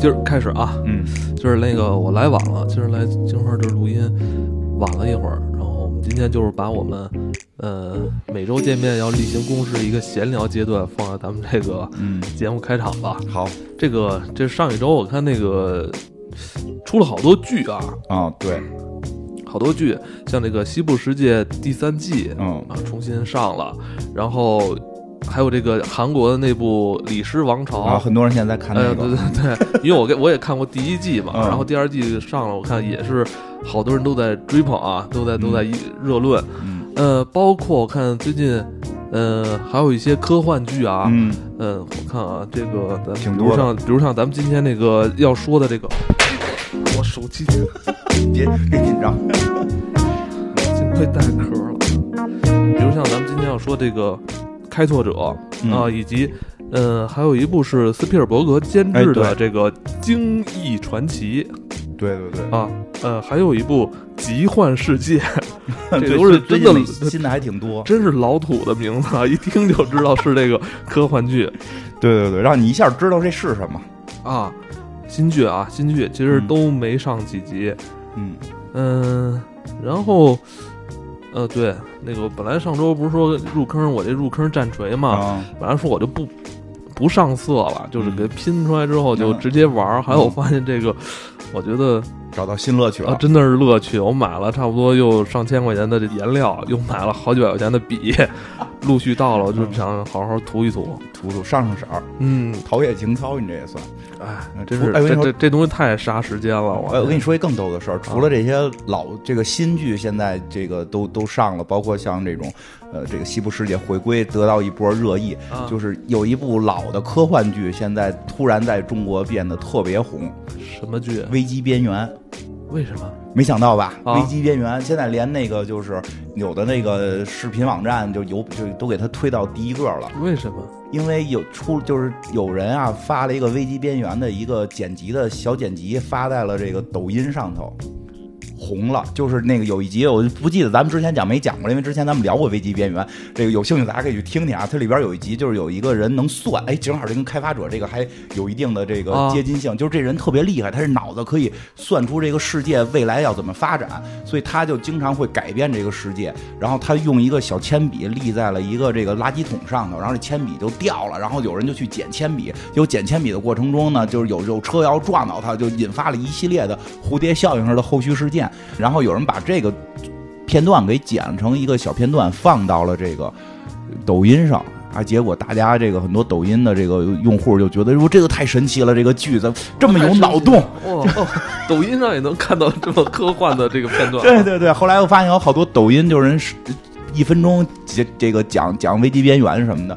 今儿开始啊，嗯，就是那个我来晚了，今儿来金花这录音晚了一会儿，然后我们今天就是把我们呃每周见面要例行公事一个闲聊阶段放在咱们这个嗯，节目开场吧。好。这个这上一周我看那个出了好多剧啊，啊，对，好多剧，像这个《西部世界》第三季嗯。啊重新上了，然后还有这个韩国的那部《李尸王朝》啊，很多人现在在看哎，那对个，对对，因为我给 我也看过第一季嘛，嗯。然后第二季上了，我看也是好多人都在追捧啊，都在都在热论。嗯。呃，包括我看最近，呃，还有一些科幻剧啊，嗯，嗯，我看啊，这个比如像比如像咱们今天那个要说的这个，我手机 别别紧张，幸亏带壳了。比如像咱们今天要说这个开拓者啊、嗯以及。呃，还有一部是斯皮尔伯格监制的这个《惊异传奇》，对对对，啊，呃，还有一部《奇幻世界》，这都是真的新的还挺多，真是老土的名字啊，一听就知道是这个科幻剧。对对对，让你一下知道这是什么，啊。新剧啊，新剧其实嗯。都没上几集，嗯。嗯，然后，呃，对，那个本来上周不是说入坑，我这入坑战锤嘛，啊，本来说我就不不上色了，就是嗯给拼出来之后就嗯直接玩儿，还有我发现这个，我觉得找到新乐趣了，，啊真的是乐趣！我买了差不多又上千块钱的颜料，又买了好几百块钱的笔，陆续到了，我就想好好涂一涂。涂涂上上色儿，嗯，陶冶情操，你这也算。哎，真是哎这这这东西太杀时间了。我哎，我跟你说一更逗的事儿，除了这些老这个新剧，现在这个都都上了，包括像这种，呃，这个西部世界回归得到一波热议，啊就是有一部老的科幻剧，现在突然在中国变得特别红，什么剧？《危机边缘》。为什么？没想到吧？啊危机边缘现在连那个就是有的那个视频网站就有就都给它推到第一个了，为什么？因为有出就是有人啊发了一个危机边缘的一个剪辑的小剪辑发在了这个抖音上头。红了，就是那个有一集我不记得咱们之前讲没讲过，因为之前咱们聊过危机边缘，这个有兴趣大家可以去听听啊。它里边有一集就是有一个人能算，哎，正好这跟开发者这个还有一定的这个啊接近性，就是这人特别厉害，他是脑子可以算出这个世界未来要怎么发展，所以他就经常会改变这个世界。然后他用一个小铅笔立在了一个这个垃圾桶上头，然后这铅笔就掉了，然后有人就去捡铅笔，有捡铅笔的过程中呢，就是有有车要撞到他，就引发了一系列的蝴蝶效应式的后续事件。然后有人把这个片段给剪成一个小片段，放到了这个抖音上。啊！结果大家这个很多抖音的这个用户就觉得，说这个太神奇了，这个剧怎么这么有脑洞？哦哦，抖音上也能看到这么科幻的这个片段。对对对，后来我发现有好多抖音就是人是一分钟这这个讲讲危机边缘什么的，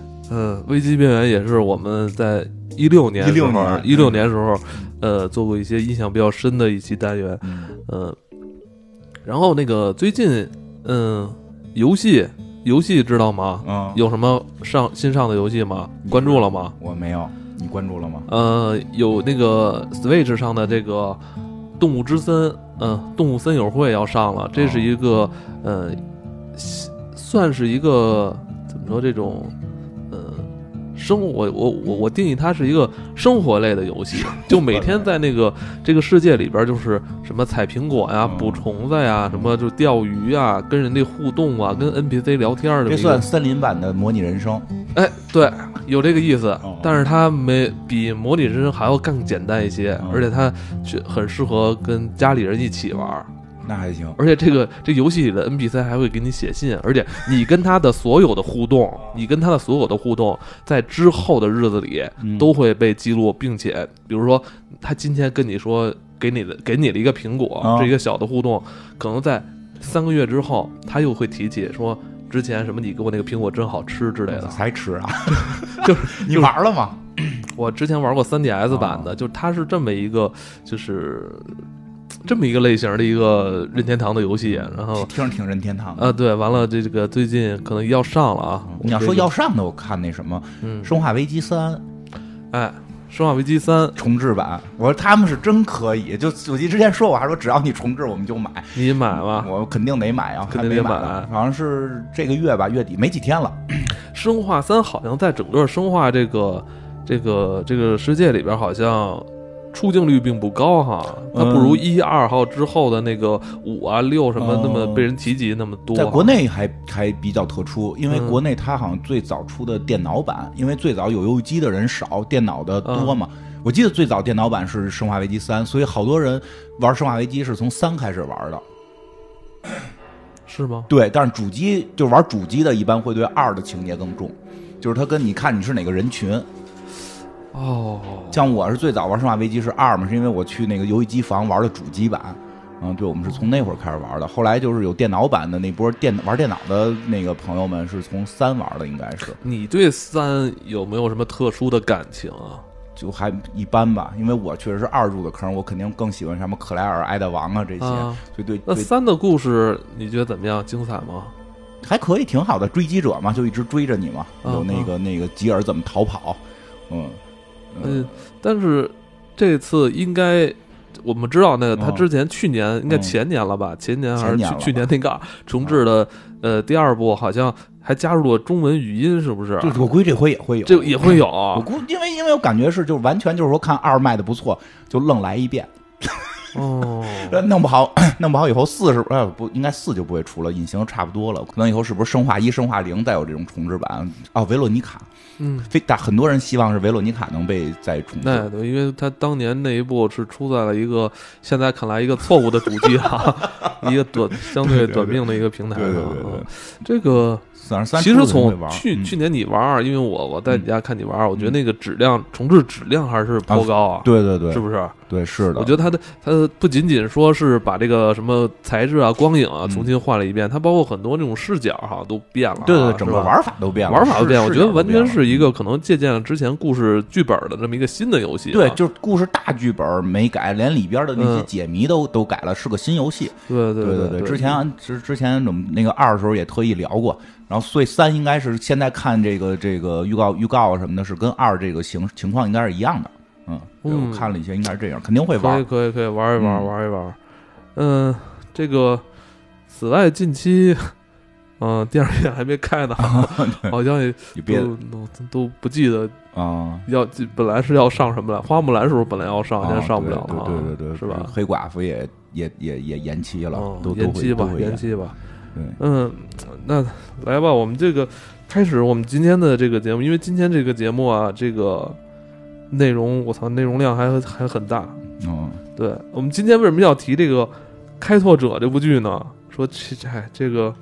呃，危机边缘也是我们在一六年时候16年一六年时候，呃，做过一些印象比较深的一期单元，嗯，嗯，然后那个最近，嗯，游戏游戏知道吗？嗯，有什么上新上的游戏吗？关注了吗？我没有，你关注了吗？呃，有那个 Switch 上的这个《动物之森》，嗯，《动物森友会》要上了，这是一个呃，算是一个怎么说这种呃生活，我我我我定义它是一个生活类的游戏，就每天在那个这个世界里边，就是什么采苹果呀、嗯捕虫子呀、什么就钓鱼啊、跟人家互动啊、跟 NPC 聊天儿的这算森林版的模拟人生。哎，对，有这个意思哦，但是它没比模拟人生还要更简单一些，嗯而且它却很适合跟家里人一起玩儿。那还行，而且这个这游戏里的 NPC 还会给你写信，而且你跟他的所有的互动，你跟他的所有的互动，在之后的日子里嗯都会被记录，并且比如说他今天跟你说给你的给你了一个苹果，啊这一个小的互动，可能在三个月之后，他又会提起说之前什么你给我那个苹果真好吃之类的。才吃啊？就是 你玩了吗？我之前玩过 3DS 版哦的，就是它是这么一个，就是这么一个类型的一个任天堂的游戏，然后听着挺任天堂的。啊，对，完了这这个最近可能要上了啊。你要说要上的，我看那什么嗯《生化危机三》哎，《生化危机三》，重置版，我说他们是真可以。就我记之前说，我还说只要你重置，我们就买。你买吗？我肯定得买啊，肯定得买好像是这个月吧，月底没几天了。生化三好像在整个生化这个这个这个世界里边，好像出镜率并不高哈，它不如一二号之后的那个五啊六什么那么被人提及那么多。在国内还还比较特殊，因为嗯国内它好像最早出的电脑版，因为最早有游戏机的人少，电脑的多嘛。我记得最早电脑版是《生化危机三》，所以好多人玩《生化危机》是从三开始玩的。是吗？对，但是主机就玩主机的，一般会对二的情节更重，就是它跟你看你是哪个人群。哦，像我是最早玩《生化危机》是二嘛，是因为我去那个游戏机房玩的主机版。嗯，对，我们是从那会儿开始玩的。后来就是有电脑版的那波电玩电脑的那个朋友们是从三玩的，应该是你对三有没有什么特殊的感情啊？就还一般吧。因为我确实是二入的坑，我肯定更喜欢什么克莱尔、爱德王啊这些，啊，所以对对那三的故事你觉得怎么样？精彩吗？还可以，挺好的。追击者嘛，就一直追着你嘛，啊有那个那个吉尔怎么逃跑，嗯嗯，但是这次应该我们知道，那个他嗯之前去年应该嗯前年了吧？前年还是去年去年那个重置的呃第二部，好像还加入了中文语音，是不是？就是我估计这回也会有，这也会有啊。我估因为因为我感觉是就是完全就是说看二卖的不错，就愣来一遍。哦，呃 弄不好，弄不好以后四是呃不应该四就不会出了，隐形差不多了，可能以后是不是生化一、生化零再有这种重置版？哦，维罗妮卡，嗯，非但很多人希望是维罗妮卡能被再重置。那对，因为他当年那一部是出在了一个现在看来一个错误的主机啊，一个短相对短命的一个平台上对对对。这个四二三其实从去去年你玩儿，因为我我在你家看你玩儿，我觉得那个质量重置质量还是颇高啊，对对对，是不是？对是的，我觉得它的它不仅仅说是把这个什么材质啊、光影啊嗯重新换了一遍，它包括很多这种视角哈都变了啊，对对对，整个玩法都变了，玩法都变了，我觉得完全。是一个可能借鉴了之前故事剧本的这么一个新的游戏啊。对，就是故事大剧本没改，连里边的那些嗯解谜都都改了，是个新游戏。对对对对之前之之前我们那个二的时候也特意聊过，然后所以三应该是现在看这个这个预告预告啊什么的，是跟二这个情情况应该是一样的。嗯，我看了一些，应该是这样，肯定会玩可以。可以可以玩一玩嗯玩一玩。嗯，这个此外近期。嗯，电影院还没开呢，好像也都都都不记得啊，要本来是要上什么来，花木兰是不是本来要上，啊现在上不了了啊，对对对对，是吧？黑寡妇也也也也延期了嗯，都延期吧延期吧。对，嗯，那来吧，我们这个开始我们今天的这个节目，因为今天这个节目啊，这个内容我操，内容量还还很大。嗯对我们今天为什么要提这个《开拓者》这部剧呢？说这这这个。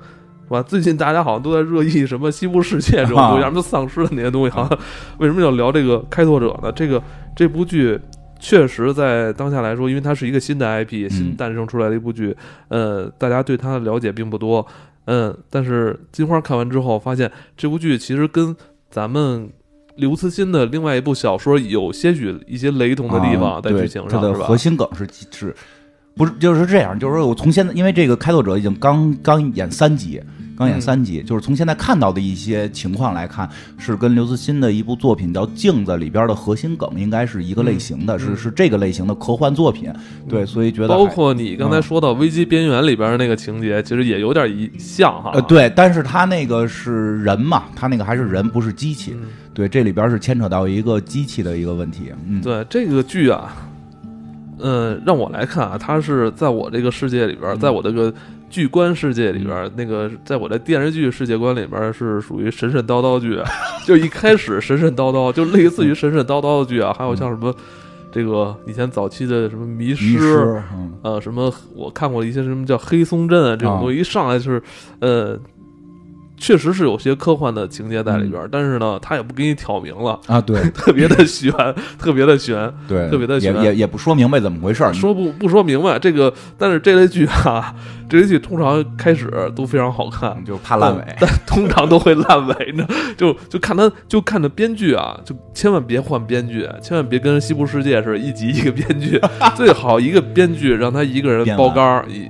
是吧？最近大家好像都在热议什么西部世界这种东西，啊什么丧尸的那些东西，好像为什么要聊这个《开拓者》呢？这个这部剧确实在当下来说，因为它是一个新的 IP，新诞生出来的一部剧，呃，大家对它的了解并不多，嗯，但是金花看完之后发现，这部剧其实跟咱们刘慈欣的另外一部小说有些许一些雷同的地方，在剧情上的核？心梗是是。不是，就是这样，就是说我从现在，因为这个开拓者已经刚刚演三集，刚演嗯。三集，就是从现在看到的一些情况来看，是跟刘慈欣的一部作品叫《镜子》里边的核心梗应该是一个类型的，嗯是是这个类型的科幻作品，对，所以觉得包括你刚才说到《危机边缘》里边的那个情节，其实也有点一像哈。呃，对，但是他那个是人嘛，他那个还是人，不是机器，嗯。对，这里边是牵扯到一个机器的一个问题，嗯，对这个剧啊，嗯，让我来看啊，它是在我这个世界里边，嗯在我这个剧观世界里边，那个在我的电视剧世界观里边是属于神神叨叨剧，就一开始神神叨叨，就类似于神神叨叨的剧啊，还有像什么这个以前早期的什么迷迷失。呃，什么我看过一些什么叫黑松镇啊这种啊。东西，一上来就是，呃，确实是有些科幻的情节在里边儿，但是呢，他也不给你挑明了，啊，对。特别的悬，特别的悬，对，特别的悬也也不说明白怎么回事儿，说不不说明白这个，但是这类剧啊，这类剧通常开始都非常好看，就怕烂尾。但通常都会烂尾呢。就就看他，就看着编剧啊，就千万别换编剧，千万别跟《西部世界》似的，一集一个编剧，最好一个编剧让他一个人包干儿一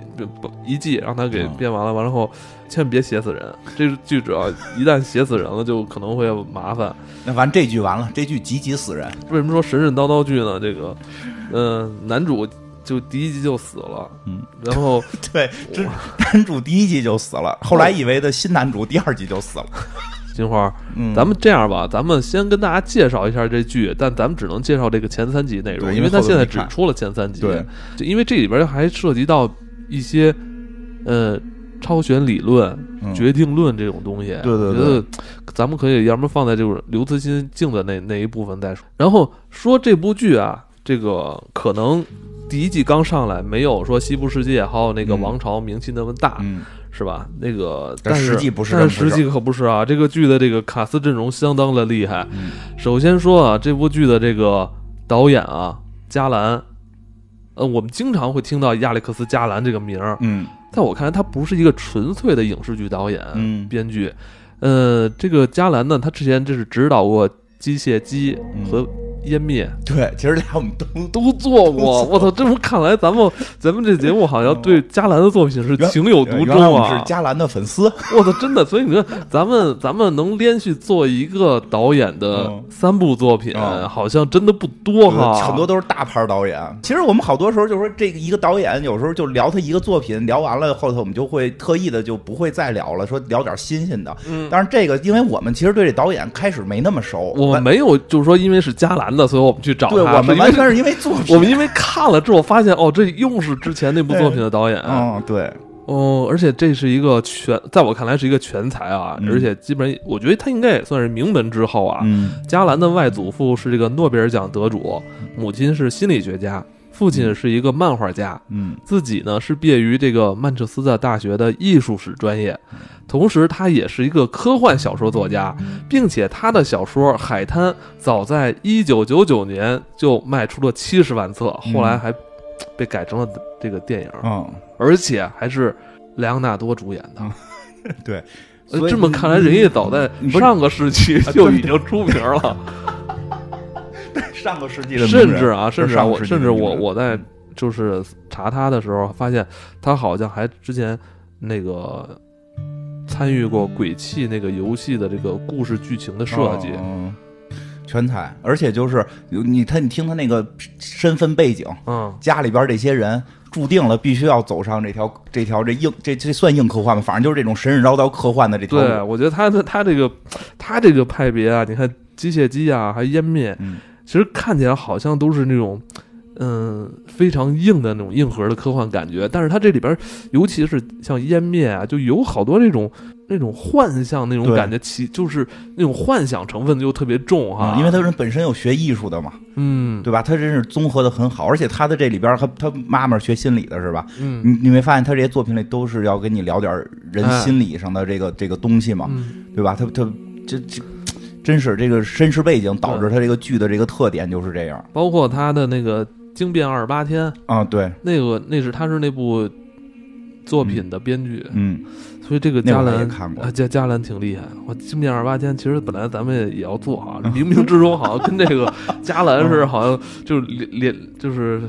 一季让他给嗯。编完了，完了后千万别写死人。这个剧主要一旦写死人了，就可能会麻烦。那完这剧完了，这剧集集死人，为什么说神神叨叨剧呢？这个，嗯、男主就第一集就死了，嗯，然后 对，这男主第一集就死了，后来以为的新男主第二集就死了。金花，嗯，咱们这样吧，咱们先跟大家介绍一下这剧，但咱们只能介绍这个前三集内容，因为它现在只出了前三集。对，就因为这里边还涉及到一些呃超弦理论、嗯决定论这种东西。对对我觉得咱们可以要么放在就是刘慈欣镜的那那一部分再说。然后说这部剧啊，这个可能第一季刚上来，没有说西部世界还有那个嗯王朝名气那么大。嗯，是吧？那个，但实际不是但实际可不是啊。这个剧的这个卡斯阵容相当的厉害。嗯首先说啊，这部剧的这个导演啊，加兰，呃，我们经常会听到亚历克斯·加兰这个名儿，嗯在我看来，他不是一个纯粹的影视剧导演、嗯编剧。呃，这个加兰呢，他之前这是指导过《机械姬》和《湮灭》对，其实俩我们都 都做过。我操，这么看来，咱们咱们这节目好像对加兰的作品是情有独钟啊！我是加兰的粉丝。我操，真的！所以你说，咱们咱们能连续做一个导演的嗯三部作品，嗯好像真的不多哈。很多都是大牌导演。其实我们好多时候就说，这个一个导演有时候就聊他一个作品，聊完了后头我们就会特意的就不会再聊了，说聊点新鲜的。嗯，但是这个，因为我们其实对这导演开始没那么熟，我们没有就是说因为是加兰的，所以我们去找他。对我们完全是因为作品。我们因为看了之后发现，哦，这又是之前那部作品的导演。嗯，对，哦，而且这是一个全，在我看来是一个全才啊，嗯而且基本上我觉得他应该也算是名门之后啊。嗯加兰的外祖父是这个诺贝尔奖得主，母亲是心理学家，父亲是一个漫画家。嗯自己呢是毕业于这个曼彻斯特大学的艺术史专业，同时他也是一个科幻小说作家，并且他的小说《海滩》早在一九九九年就卖出了七十万册，后来还被改成了这个电影，嗯，而且还是莱昂纳多主演的。对。呃这么看来，人家早在上个世纪啊就已经出名了。上个世纪的甚至啊，甚至啊，我甚至我我在就是查他的时候，发现他好像还之前那个参与过《鬼泣》那个游戏的这个故事剧情的设计。嗯全才，而且就是你他你听他那个身份背景，嗯，家里边这些人注定了必须要走上这条这条这硬这这算硬科幻吗？反正就是这种神神叨叨科幻的这条对，路。我觉得他的他这个他这个派别啊，你看机械姬啊，还湮灭，嗯其实看起来好像都是那种。嗯，非常硬的那种硬核的科幻感觉，但是它这里边，尤其是像湮灭啊，就有好多那种那种幻象那种感觉，其就是那种幻想成分就特别重哈、啊，因为他人本身有学艺术的嘛，嗯对吧？他真是综合的很好，而且他的这里边，他他妈妈学心理的，是吧？嗯你你没发现他这些作品里都是要跟你聊点人哎心理上的这个、这个东西嘛，嗯，对吧？他他这这真是这个身世背景导致他这个剧的这个特点就是这样包括他的那个《惊变二十八天》，啊，对，那个那是他是那部作品的编剧，嗯，所以这个加兰看过啊，加加兰挺厉害。我《惊变二十八天》其实本来咱们也也要做啊，冥冥之中好像跟这个加兰是好像就是联联就是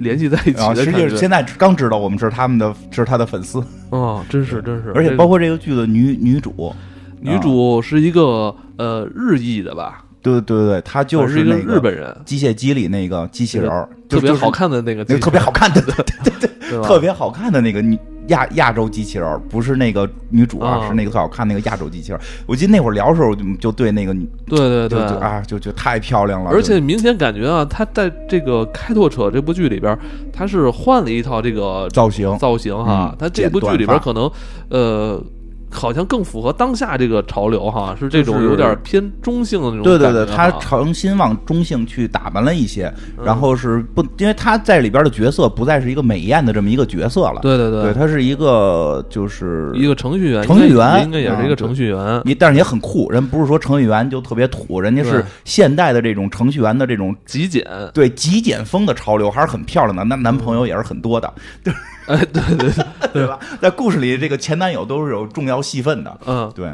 联系在一起的，实。际现在刚知道我们是他们的是他的粉丝，哦，真是真是，而且包括这个剧的女女主，女主是一个呃日裔的吧，对对对对，她就是一那个日本人，机械机里那个机器人儿，特别好看，的那个那个特别好看的，对对对，特别好看的那个女亚亚洲机器人儿，不是那个女主啊，啊是那个最好看那个亚洲机器人儿。我记得那会儿聊的时候就就对那个女对对对。啊就就太漂亮了，而且明显感觉啊，她在这个《开拓者》这部剧里边，她是换了一套这个造型。造型哈。她这部剧里边可能，呃，好像更符合当下这个潮流哈，是这种有点偏中性的那种对对对，他诚心往中性去打扮了一些，嗯。然后是不，因为他在里边的角色不再是一个美艳的这么一个角色了，对对对，他是一个就是一个程序员，程序员。应该也是一个嗯程序员。你，但是也很酷，人不是说程序员就特别土，人家是现代的这种程序员的这种极简，对极简风的潮流，还是很漂亮的，那男朋友也是很多的，哎，对对对，对吧？在故事里，这个前男友都是有重要戏份的，嗯，对，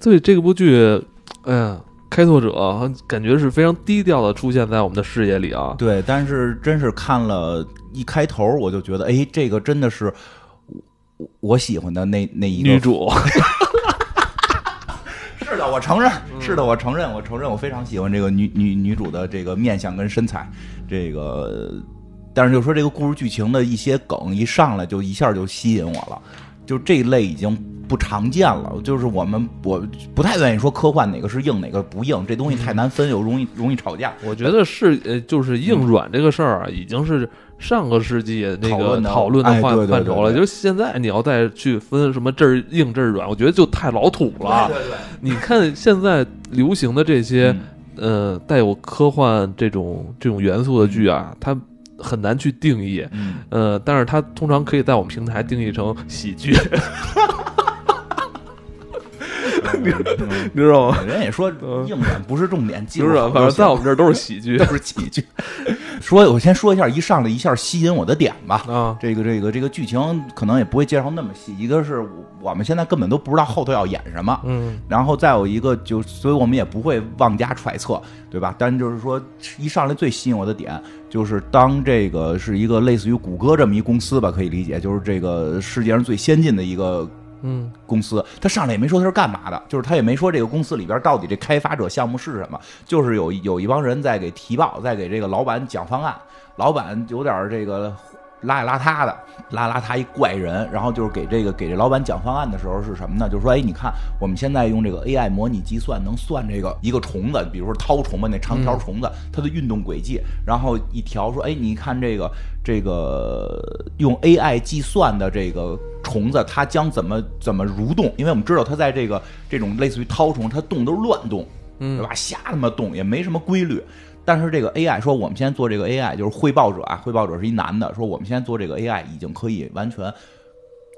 所以这部剧，哎呀，开拓者感觉是非常低调的出现在我们的视野里啊。对，但是真是看了一开头，我就觉得，哎，这个真的是我我喜欢的那那一个女主，是的，我承认，嗯。是的，我承认，我承认，我非常喜欢这个女女女主的这个面相跟身材，这个，但是就说这个故事剧情的一些梗一上来就一下就吸引我了，就这一类已经不常见了，就是我们我不太愿意说科幻哪个是硬哪个不硬，这东西太难分，又容易容易吵架。我觉得是呃，就是硬软这个事儿啊，已经是上个世纪那个讨论的讨论的范范畴了。就是现在你要再去分什么这儿硬这儿软，我觉得就太老土了。对对，你看现在流行的这些嗯呃带有科幻这种这种元素的剧啊，它很难去定义。嗯，呃，但是它通常可以在我们平台定义成喜剧，嗯你知道吗？人也说嗯硬软不是重点，技就是术在我们这儿都是喜剧 都是喜剧。说，我先说一下，一上来一下吸引我的点吧。啊。这个这个这个剧情可能也不会介绍那么细，一个是我们现在根本都不知道后头要演什么，嗯然后再有一个就，所以我们也不会妄加揣测，对吧？但就是说，一上来最吸引我的点就是当这个是一个类似于谷歌这么一公司吧，可以理解，就是这个世界上最先进的一个嗯。公司，他上来也没说他是干嘛的，就是他也没说这个公司里边到底这开发者项目是什么，就是有有一帮人在给提报，在给这个老板讲方案，老板有点这个邋里邋遢的，邋里邋遢一怪人，然后就是给这个给这老板讲方案的时候是什么呢？就是说，哎，你看我们现在用这个 AI 模拟计算，能算这个一个虫子，比如说绦虫吧，那长条虫子它的运动轨迹，然后一条说，哎，你看这个这个用 AI 计算的这个虫子，它将怎么怎么蠕动？因为我们知道它在这个这种类似于绦虫，它动都是乱动，对嗯吧？瞎他妈动也没什么规律。但是这个 AI 说，我们现在做这个 AI，就是汇报者啊，汇报者是一男的，说我们现在做这个 AI 已经可以完全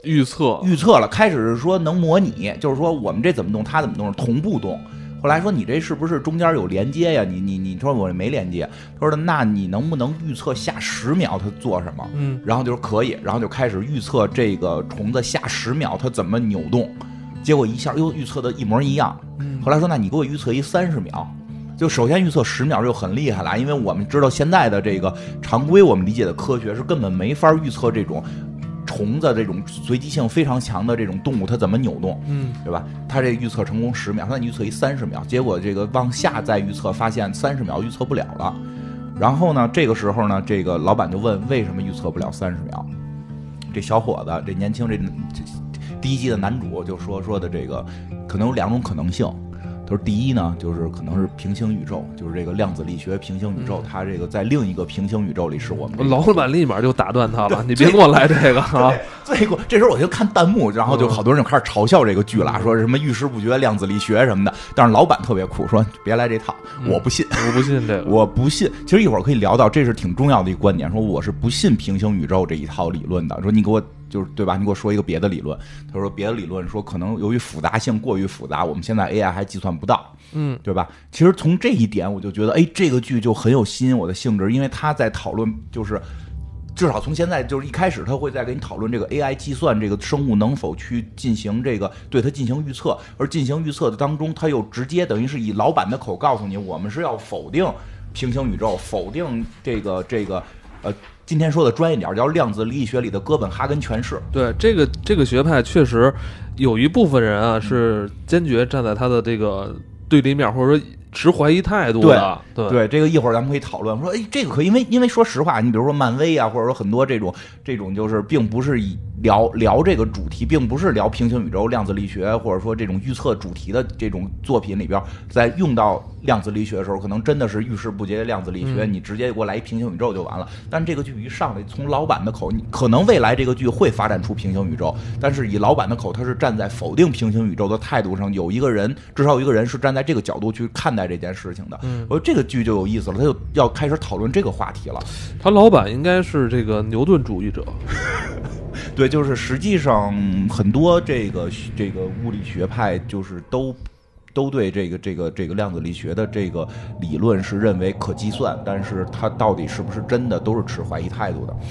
预测预测了。开始是说能模拟，就是说我们这怎么动，它怎么动，同步动。后来说你这是不是中间有连接呀？你你你说我这没连接，他说那你能不能预测下十秒它做什么？嗯然后就说可以，然后就开始预测这个虫子下十秒它怎么扭动，结果一下又预测的一模一样。嗯后来说那你给我预测一三十秒。就首先预测十秒就很厉害了，因为我们知道现在的这个常规我们理解的科学是根本没法预测这种虫子这种随机性非常强的这种动物它怎么扭动，嗯对吧？它这预测成功十秒，他预测一三十秒，结果这个往下再预测，发现三十秒预测不了了。然后呢，这个时候呢，这个老板就问为什么预测不了三十秒？这小伙子，这年轻这这第一季的男主就说说的这个可能有两种可能性。他说：“第一呢，就是可能是平行宇宙，就是这个量子力学平行宇宙，它这个在另一个平行宇宙里是我们这个老板立马就打断他了，你别跟我来这个啊！最后这时候我就看弹幕，然后就好多人就开始嘲笑这个剧了，说什么遇事不决、量子力学什么的。但是老板特别酷，说别来这套，我不信，我不信这个，我不信。其实一会儿可以聊到，这是挺重要的一个观点，说我是不信平行宇宙这一套理论的。说你给我就是对吧？你给我说一个别的理论。他说别的理论说可能由于复杂性过于复杂，我们现在 AI 还计算不到。嗯对吧？其实从这一点，我就觉得，哎，这个剧就很有吸引我的性质，因为他在讨论，就是至少从现在就是一开始，他会在跟你讨论这个 AI 计算这个生物能否去进行这个对它进行预测，而进行预测的当中，他又直接等于是以老板的口告诉你，我们是要否定平行宇宙，否定这个这个呃，今天说的专业点儿叫量子力学里的哥本哈根诠释。对这个这个学派确实有一部分人啊是坚决站在他的这个对立面，或者说持怀疑态度的。对对，这个一会儿咱们可以讨论。说，哎，这个可以，因为因为说实话，你比如说漫威啊，或者说很多这种这种就是并不是以聊聊这个主题，并不是聊平行宇宙、量子力学，或者说这种预测主题的这种作品里边，在用到量子力学的时候，可能真的是遇事不决的量子力学，你直接给我来一平行宇宙就完了。但这个剧一上来，从老板的口，你可能未来这个剧会发展出平行宇宙，但是以老板的口，他是站在否定平行宇宙的态度上，有一个人，至少有一个人是站在这个角度去看待这件事情的。我说这个剧就有意思了，他就要开始讨论这个话题了。他老板应该是这个牛顿主义者。对，就是实际上很多这个这个物理学派就是都都对这个这个这个量子力学的这个理论是认为可计算，但是它到底是不是真的，都是持怀疑态度的。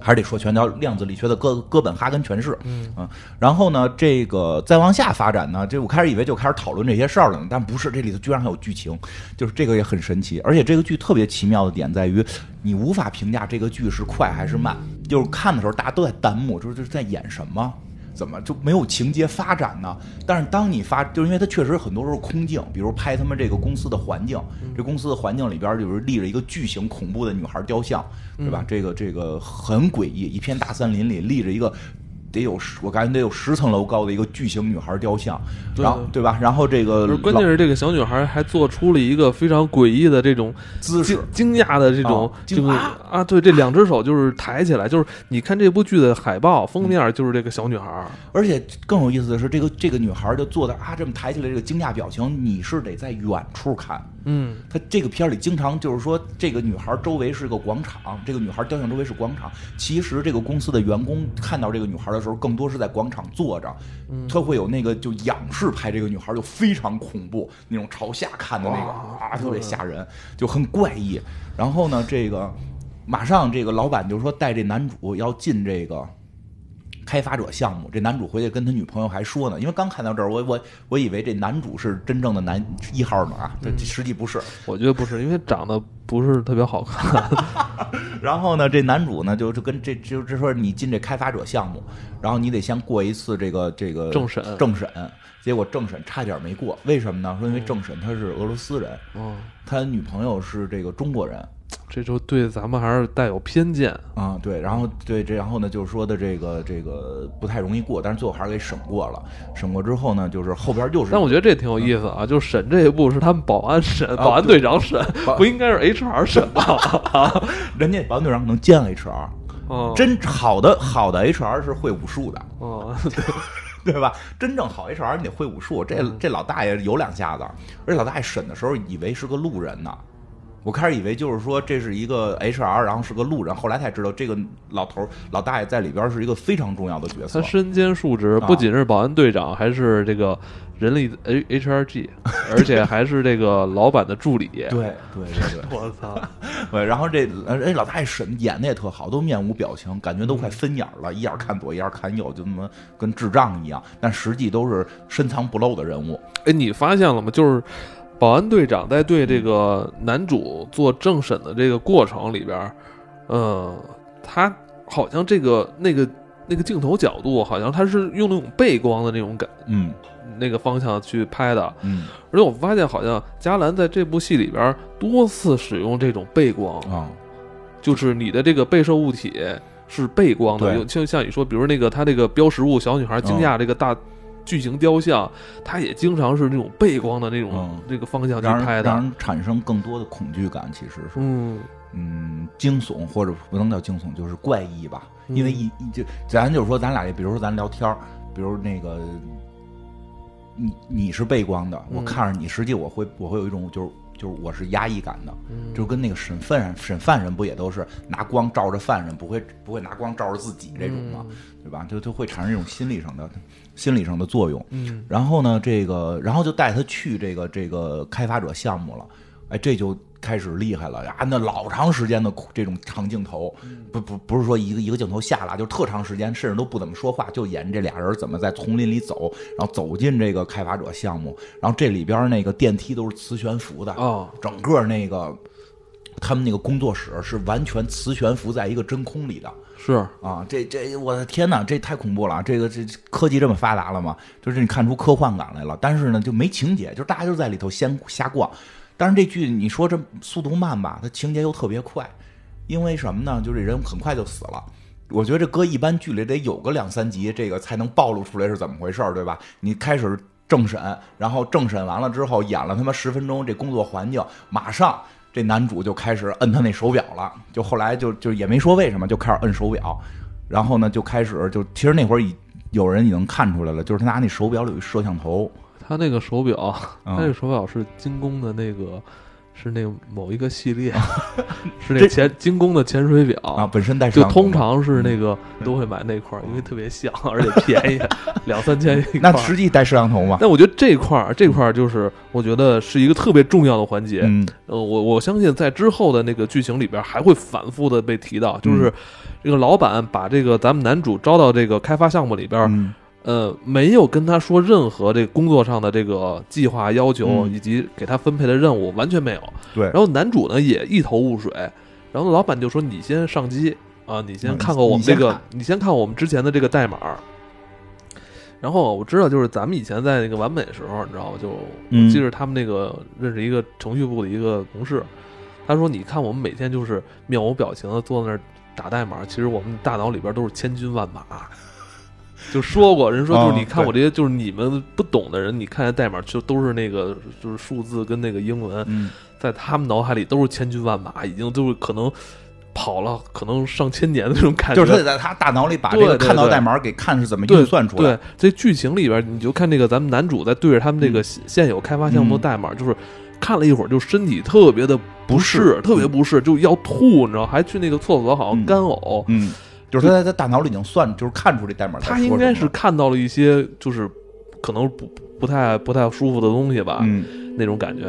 还是得说全叫量子力学的哥哥本哈根诠释，嗯。然后呢，这个再往下发展呢，这我开始以为就开始讨论这些事儿了，但不是，这里头居然还有剧情，就是这个也很神奇，而且这个剧特别奇妙的点在于，你无法评价这个剧是快还是慢，就是看的时候大家都在弹幕，就是就是在演什么。怎么就没有情节发展呢？但是当你发，就是因为它确实很多时候空镜，比如拍他们这个公司的环境，这公司的环境里边就是立着一个巨型恐怖的女孩雕像，对吧？这个这个很诡异，一片大森林里立着一个。得有十，我感觉得有十层楼高的一个巨型女孩雕像，然后对吧？然后这个关键是这个小女孩还做出了一个非常诡异的这种姿势，惊讶的这种惊啊啊！对，这两只手就是抬起来，就是你看这部剧的海报封面就是这个小女孩，而且更有意思的是，这个这个女孩就做的啊这么抬起来这个惊讶表情，你是得在远处看。嗯，他这个片里经常就是说，这个女孩周围是个广场，这个女孩雕像周围是广场。其实这个公司的员工看到这个女孩的时候，更多是在广场坐着，他会有那个就仰视拍这个女孩，就非常恐怖，那种朝下看的那个啊，特别吓人，就很怪异。然后呢，这个马上这个老板就说带这男主要进这个。开发者项目，这男主回去跟他女朋友还说呢，因为刚看到这儿，我我我以为这男主是真正的男一号呢啊，这实际不是，我觉得不是，因为长得不是特别好看。然后呢，这男主呢就就跟这就就说你进这开发者项目，然后你得先过一次这个这个政审，政审，结果政审差点没过，为什么呢？说因为政审他是俄罗斯人，哦，他女朋友是这个中国人。这就对咱们还是带有偏见啊，对，然后对这，然后呢，就是说的这个这个不太容易过，但是最后还是给审过了。审过之后呢，就是后边又是。但我觉得这挺有意思啊，就审这一步是他们保安审，保安队长审，不应该是 HR 审吗？啊，人家保安队长可能兼 HR，哦，真好的好的 HR 是会武术的，哦，对吧？真正好 HR 你得会武术，这这老大爷有两下子，而且老大爷审的时候以为是个路人呢。我开始以为就是说这是一个 HR，然后是个路人，后来才知道这个老头老大爷在里边是一个非常重要的角色。他身兼数职，不仅是保安队长，还是这个人力 H HRG，而且还是这个老板的助理。对对对对，我操！对，然后这哎老大爷审演的也特好，都面无表情，感觉都快分眼了，一眼看左一眼看右，就那么跟智障一样，但实际都是深藏不露的人物。哎，你发现了吗？就是。保安队长在对这个男主做政审的这个过程里边，嗯，他好像这个那个那个镜头角度，好像他是用那种背光的那种感，嗯，那个方向去拍的，嗯，而且我发现好像加兰在这部戏里边多次使用这种背光啊，就是你的这个被摄物体是背光的，就像你说，比如那个他那个标识物小女孩惊讶这个大。巨型雕像，它也经常是那种背光的那种这个方向去拍的，让人产生更多的恐惧感。其实是，嗯嗯，惊悚或者不能叫惊悚，就是怪异吧。因为一就咱就是说，咱俩，比如说咱聊天比如那个你你是背光的，我看着你，实际我会我会有一种就是。就是我是压抑感的，就跟那个审犯人审犯人不也都是拿光照着犯人，不会不会拿光照着自己这种吗？对吧？就就会产生一种心理上的心理上的作用。嗯，然后呢，这个然后就带他去这个这个开发者项目了。哎，这就。开始厉害了呀！那老长时间的这种长镜头，不不不是说一个一个镜头下来，就特长时间，甚至都不怎么说话，就演这俩人怎么在丛林里走，然后走进这个开发者项目，然后这里边那个电梯都是磁悬浮的啊，整个那个他们那个工作室是完全磁悬浮在一个真空里的，是啊，这这我的天哪，这太恐怖了！这个这科技这么发达了吗？就是你看出科幻感来了，但是呢就没情节，就大家就在里头先瞎逛。但是这剧你说这速度慢吧，它情节又特别快，因为什么呢？就这人很快就死了，我觉得这搁一般剧里得有个两三集，这个才能暴露出来是怎么回事儿，对吧？你开始政审，然后政审完了之后演了他妈十分钟，这工作环境马上这男主就开始摁他那手表了，就后来就就也没说为什么，就开始摁手表，然后呢就开始就其实那会儿已有人已经看出来了，就是他拿那手表里有摄像头，他那个手表，嗯 他那个手表是精工的那个，是那个某一个系列，是那潜精工的潜水表啊，本身带摄就通常是那个都会买那块儿，因为特别像，而且便宜，两三千一块那。实际带摄像头吗？但我觉得这块儿这块儿就是我觉得是一个特别重要的环节。嗯呃，我我相信在之后的那个剧情里边还会反复的被提到，嗯就是这个老板把这个咱们男主招到这个开发项目里边，嗯呃，没有跟他说任何这个工作上的这个计划要求嗯以及给他分配的任务，完全没有。对然后男主呢也一头雾水，然后老板就说：“你先上机啊，你先嗯看看我们这个你先看，你先看我们之前的这个代码。”然后我知道，就是咱们以前在那个完美的时候，你知道吗？就嗯我记着他们那个认识一个程序部的一个同事，他说：“你看我们每天就是面无表情的坐在那儿打代码，其实我们大脑里边都是千军万马。”就说过，人说就是哦你看我这些，就是你们不懂的人，你看见代码就都是那个就是数字跟那个英文，嗯。在他们脑海里都是千军万马，已经就是可能跑了可能上千年的那种感觉。就是他得在他大脑里把这个看到代码给看是怎么运算出来。对，这剧情里边你就看这个咱们男主在对着他们这个现现有开发项目的代码，就是看了一会儿，就身体特别的不不适，适特别不适，就要吐，你知道，还去那个厕所好像嗯。干呕。嗯，就是他在他大脑里已经算，就是看出这代码他。应该是看到了一些就是可能不不太不太舒服的东西吧，嗯那种感觉。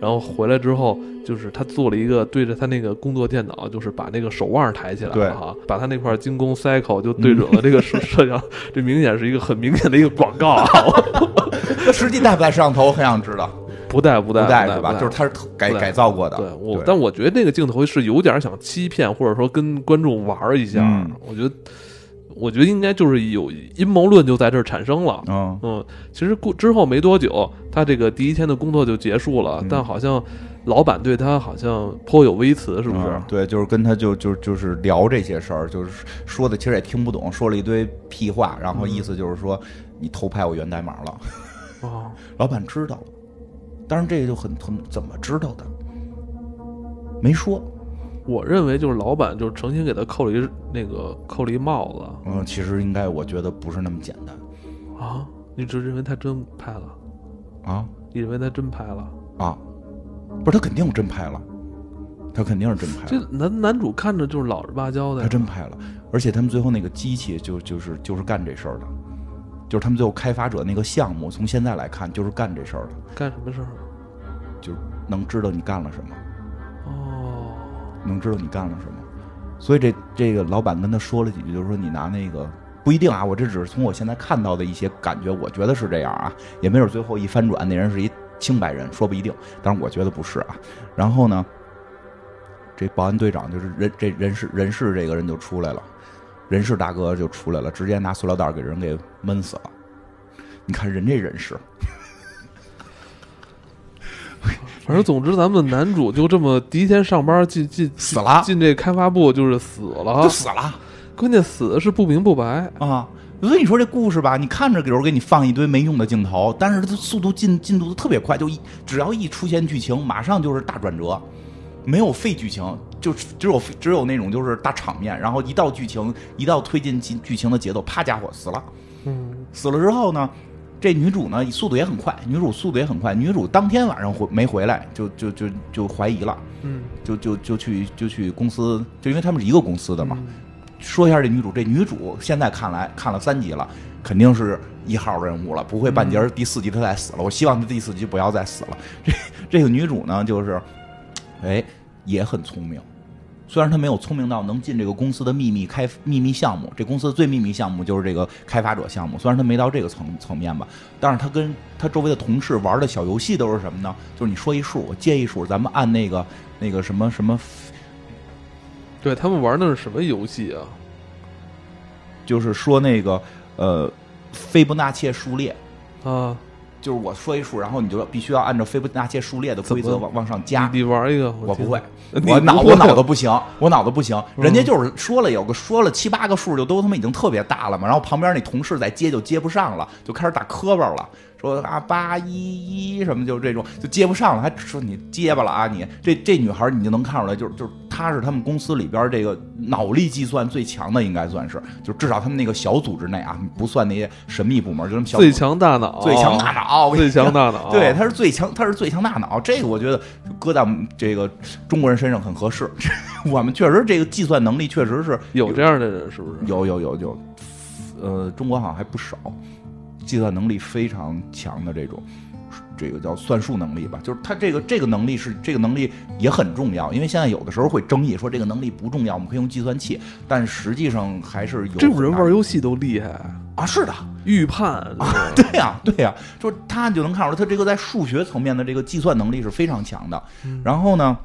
然后回来之后，就是他做了一个对着他那个工作电脑，就是把那个手腕抬起来对了哈，把他那块精工 cycle 就对准了这个摄摄像，这明显是一个很明显的一个广告啊！他实际带不带摄像头，很想知道。不带不带不带是吧？就是他是改改造过的。对我，但我觉得那个镜头是有点想欺骗，或者说跟观众玩一下。嗯我觉得，我觉得应该就是有阴谋论就在这儿产生了。嗯嗯，其实过之后没多久，他这个第一天的工作就结束了，嗯但好像老板对他好像颇有微词，是不是？嗯对，就是跟他就就就是聊这些事儿，就是说的其实也听不懂，说了一堆屁话，然后意思就是说你偷拍我源代码了，哦，老板知道了，当然这个就很很怎么知道的，没说。我认为就是老板就是诚心给他扣了一那个扣了一帽子嗯，其实应该我觉得不是那么简单啊！你只认为他真拍了？啊你认为他真拍了？啊，不是他肯定真拍了，他肯定是真拍了这。男男主看着就是老实巴交的他，真拍了，而且他们最后那个机器就就是就是干这事儿的，就是他们最后开发者那个项目，从现在来看就是干这事儿的，干什么事儿？就是能知道你干了什么，哦，能知道你干了什么。所以这这个老板跟他说了几句，就是说你拿那个不一定啊，我这只是从我现在看到的一些感觉，我觉得是这样啊，也没准最后一翻转那人是一清白人，说不一定，但是我觉得不是啊。然后呢，这保安队长就是人这人事人事这个人就出来了，人事大哥就出来了，直接拿塑料袋给人给闷死了。你看人这人事，反正总之，咱们男主就这么第一天上班进进死了进这开发部就是死了就，死了。关键死的是不明不白。啊。所以你说这故事吧，你看着有时候给你放一堆没用的镜头，但是它速度进进度都特别快，就一只要一出现剧情，马上就是大转折，没有废剧情，就只有只有那种就是大场面，然后一到剧情一到推进剧剧情的节奏，啪家伙死了，嗯，死了之后呢，这女主呢速度也很快，女主速度也很快，女主当天晚上回没回来，就就就就怀疑了，嗯，就就就去就去公司，就因为他们是一个公司的嘛，嗯。说一下这女主，这女主现在看来看了三集了，肯定是一号人物了，不会半截儿第四集她再死了。我希望她第四集不要再死了。这这个女主呢，就是，哎，也很聪明，虽然他没有聪明到能进这个公司的秘密开秘密项目，这公司最秘密项目就是这个开发者项目，虽然他没到这个层层面吧，但是他跟他周围的同事玩的小游戏都是什么呢？就是你说一数，我接一数，咱们按那个那个什么什么对他们玩的是什么游戏啊？就是说那个呃，斐波那契数列，啊，就是我说一数，然后你就必须要按照斐波那契数列的规则往往上加。你玩一个，我 不会，我脑我脑子不行，我脑子不行。嗯人家就是说了有个说了七八个数，就都他妈已经特别大了嘛。然后旁边那同事再接就接不上了，就开始打磕巴了，说啊八一一什么就这种就接不上了，还说你结巴了啊你这这女孩你就能看出来，就是就是她是他们公司里边这个脑力计算最强的，应该算是，就至少他们那个小组织内啊，不算那些神秘部门，就他们小组最强大脑，最强大脑，最强大脑，对，他是最强，他是最强大脑。这个我觉得搁在我们这个中国人身上很合适。我们确实这个计算能力确实是有这样的人是不是？有有有有，呃，中国好像还不少，计算能力非常强的这种。这个叫算术能力吧，就是他这个这个能力是这个能力也很重要，因为现在有的时候会争议说这个能力不重要，我们可以用计算器，但实际上还是有这种人玩游戏都厉害，啊，是的，预判，对呀、对呀、就是他就能看出来，他这个在数学层面的这个计算能力是非常强的。然后呢，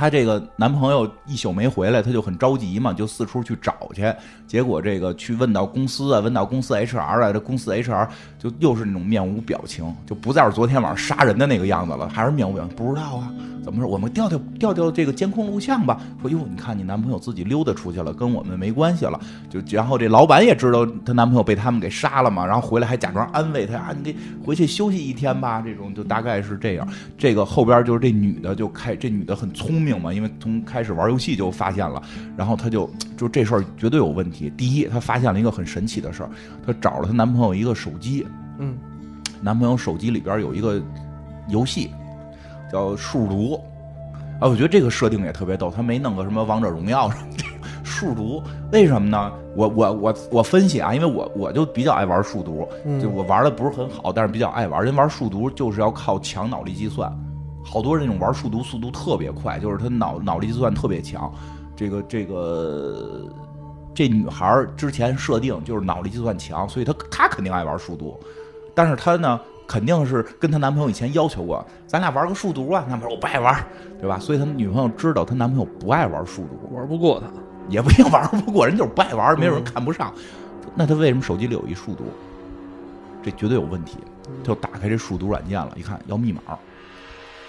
她这个男朋友一宿没回来，她就很着急嘛，就四处去找去。结果这个去问到公司啊，问到公司 HR 啊，这公司 HR 就又是那种面无表情，就不再是昨天晚上杀人的那个样子了，还是面无表情，不知道啊。怎么说？我们调调调调这个监控录像吧。说哟，你看你男朋友自己溜达出去了，跟我们没关系了。就然后这老板也知道她男朋友被他们给杀了嘛，然后回来还假装安慰她啊，你得回去休息一天吧。这种就大概是这样。这个后边就是这女的就开，这女的很聪明嘛，因为从开始玩游戏就发现了，然后她就就这事儿绝对有问题。第一，她发现了一个很神奇的事儿，她找了她男朋友一个手机，嗯，男朋友手机里边有一个游戏叫数独，啊，我觉得这个设定也特别逗，他没弄个什么王者荣耀什么的数独，为什么呢？我我我我分析啊，因为我我就比较爱玩数独，嗯就我玩的不是很好，但是比较爱玩。人玩数独就是要靠强脑力计算，好多人那种玩数独速度特别快，就是他脑脑力计算特别强。这个这个这女孩之前设定就是脑力计算强，所以她她肯定爱玩数独，但是她呢肯定是跟她男朋友以前要求过，咱俩玩个数独啊，男朋友说我不爱玩，对吧？所以她女朋友知道她男朋友不爱玩数独，玩不过他，也不一定玩不过，人就是不爱玩，没有人看不上。那他为什么手机里有一数独？这绝对有问题。就打开这数独软件了，一看要密码。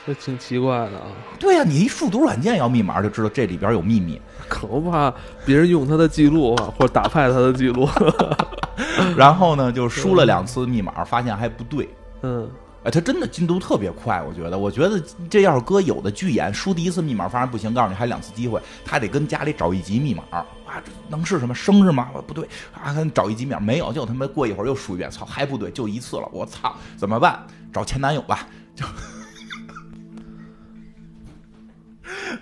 这挺奇怪的啊。对呀、你一数独软件要密码，就知道这里边有秘密。可不怕别人用他的记录啊，或者打败他的记录。然后呢，就输了两次密码，发现还不对。嗯，哎，他真的进度特别快，我觉得。我觉得这要是搁有的剧演，输第一次密码发现不行，告诉你还有两次机会，他得跟家里找一集密码啊，这能是什么生日吗？不对啊，找一集密码没有，就他妈过一会儿又输一遍，操，还不对，就一次了，我操，怎么办？找前男友吧，就。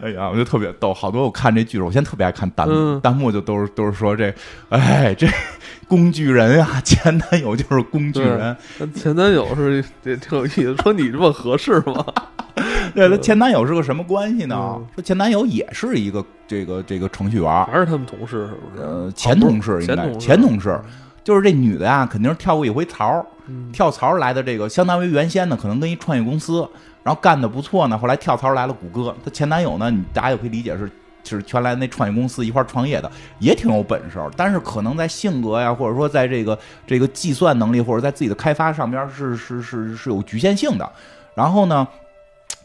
哎呀，我就特别逗，好多我看这剧，我现在特别爱看弹幕，嗯弹幕就都是都是说这，哎，这工具人啊，前男友就是工具人，那前男友是也挺有意思，说你这么合适吗？对，他前男友是个什么关系呢？嗯说前男友也是一个这个这个程序员，还是他们同事是不是？呃，前同事应该前同事前同事，就是这女的呀，肯定是跳过一回槽，嗯跳槽来的这个，相当于原先呢，可能跟一创业公司，然后干的不错呢，后来跳槽来了谷歌。她前男友呢，你大家也可以理解是。就是原来那创业公司一块创业的，也挺有本事，但是可能在性格呀，或者说在这个这个计算能力，或者在自己的开发上边是是是是有局限性的。然后呢，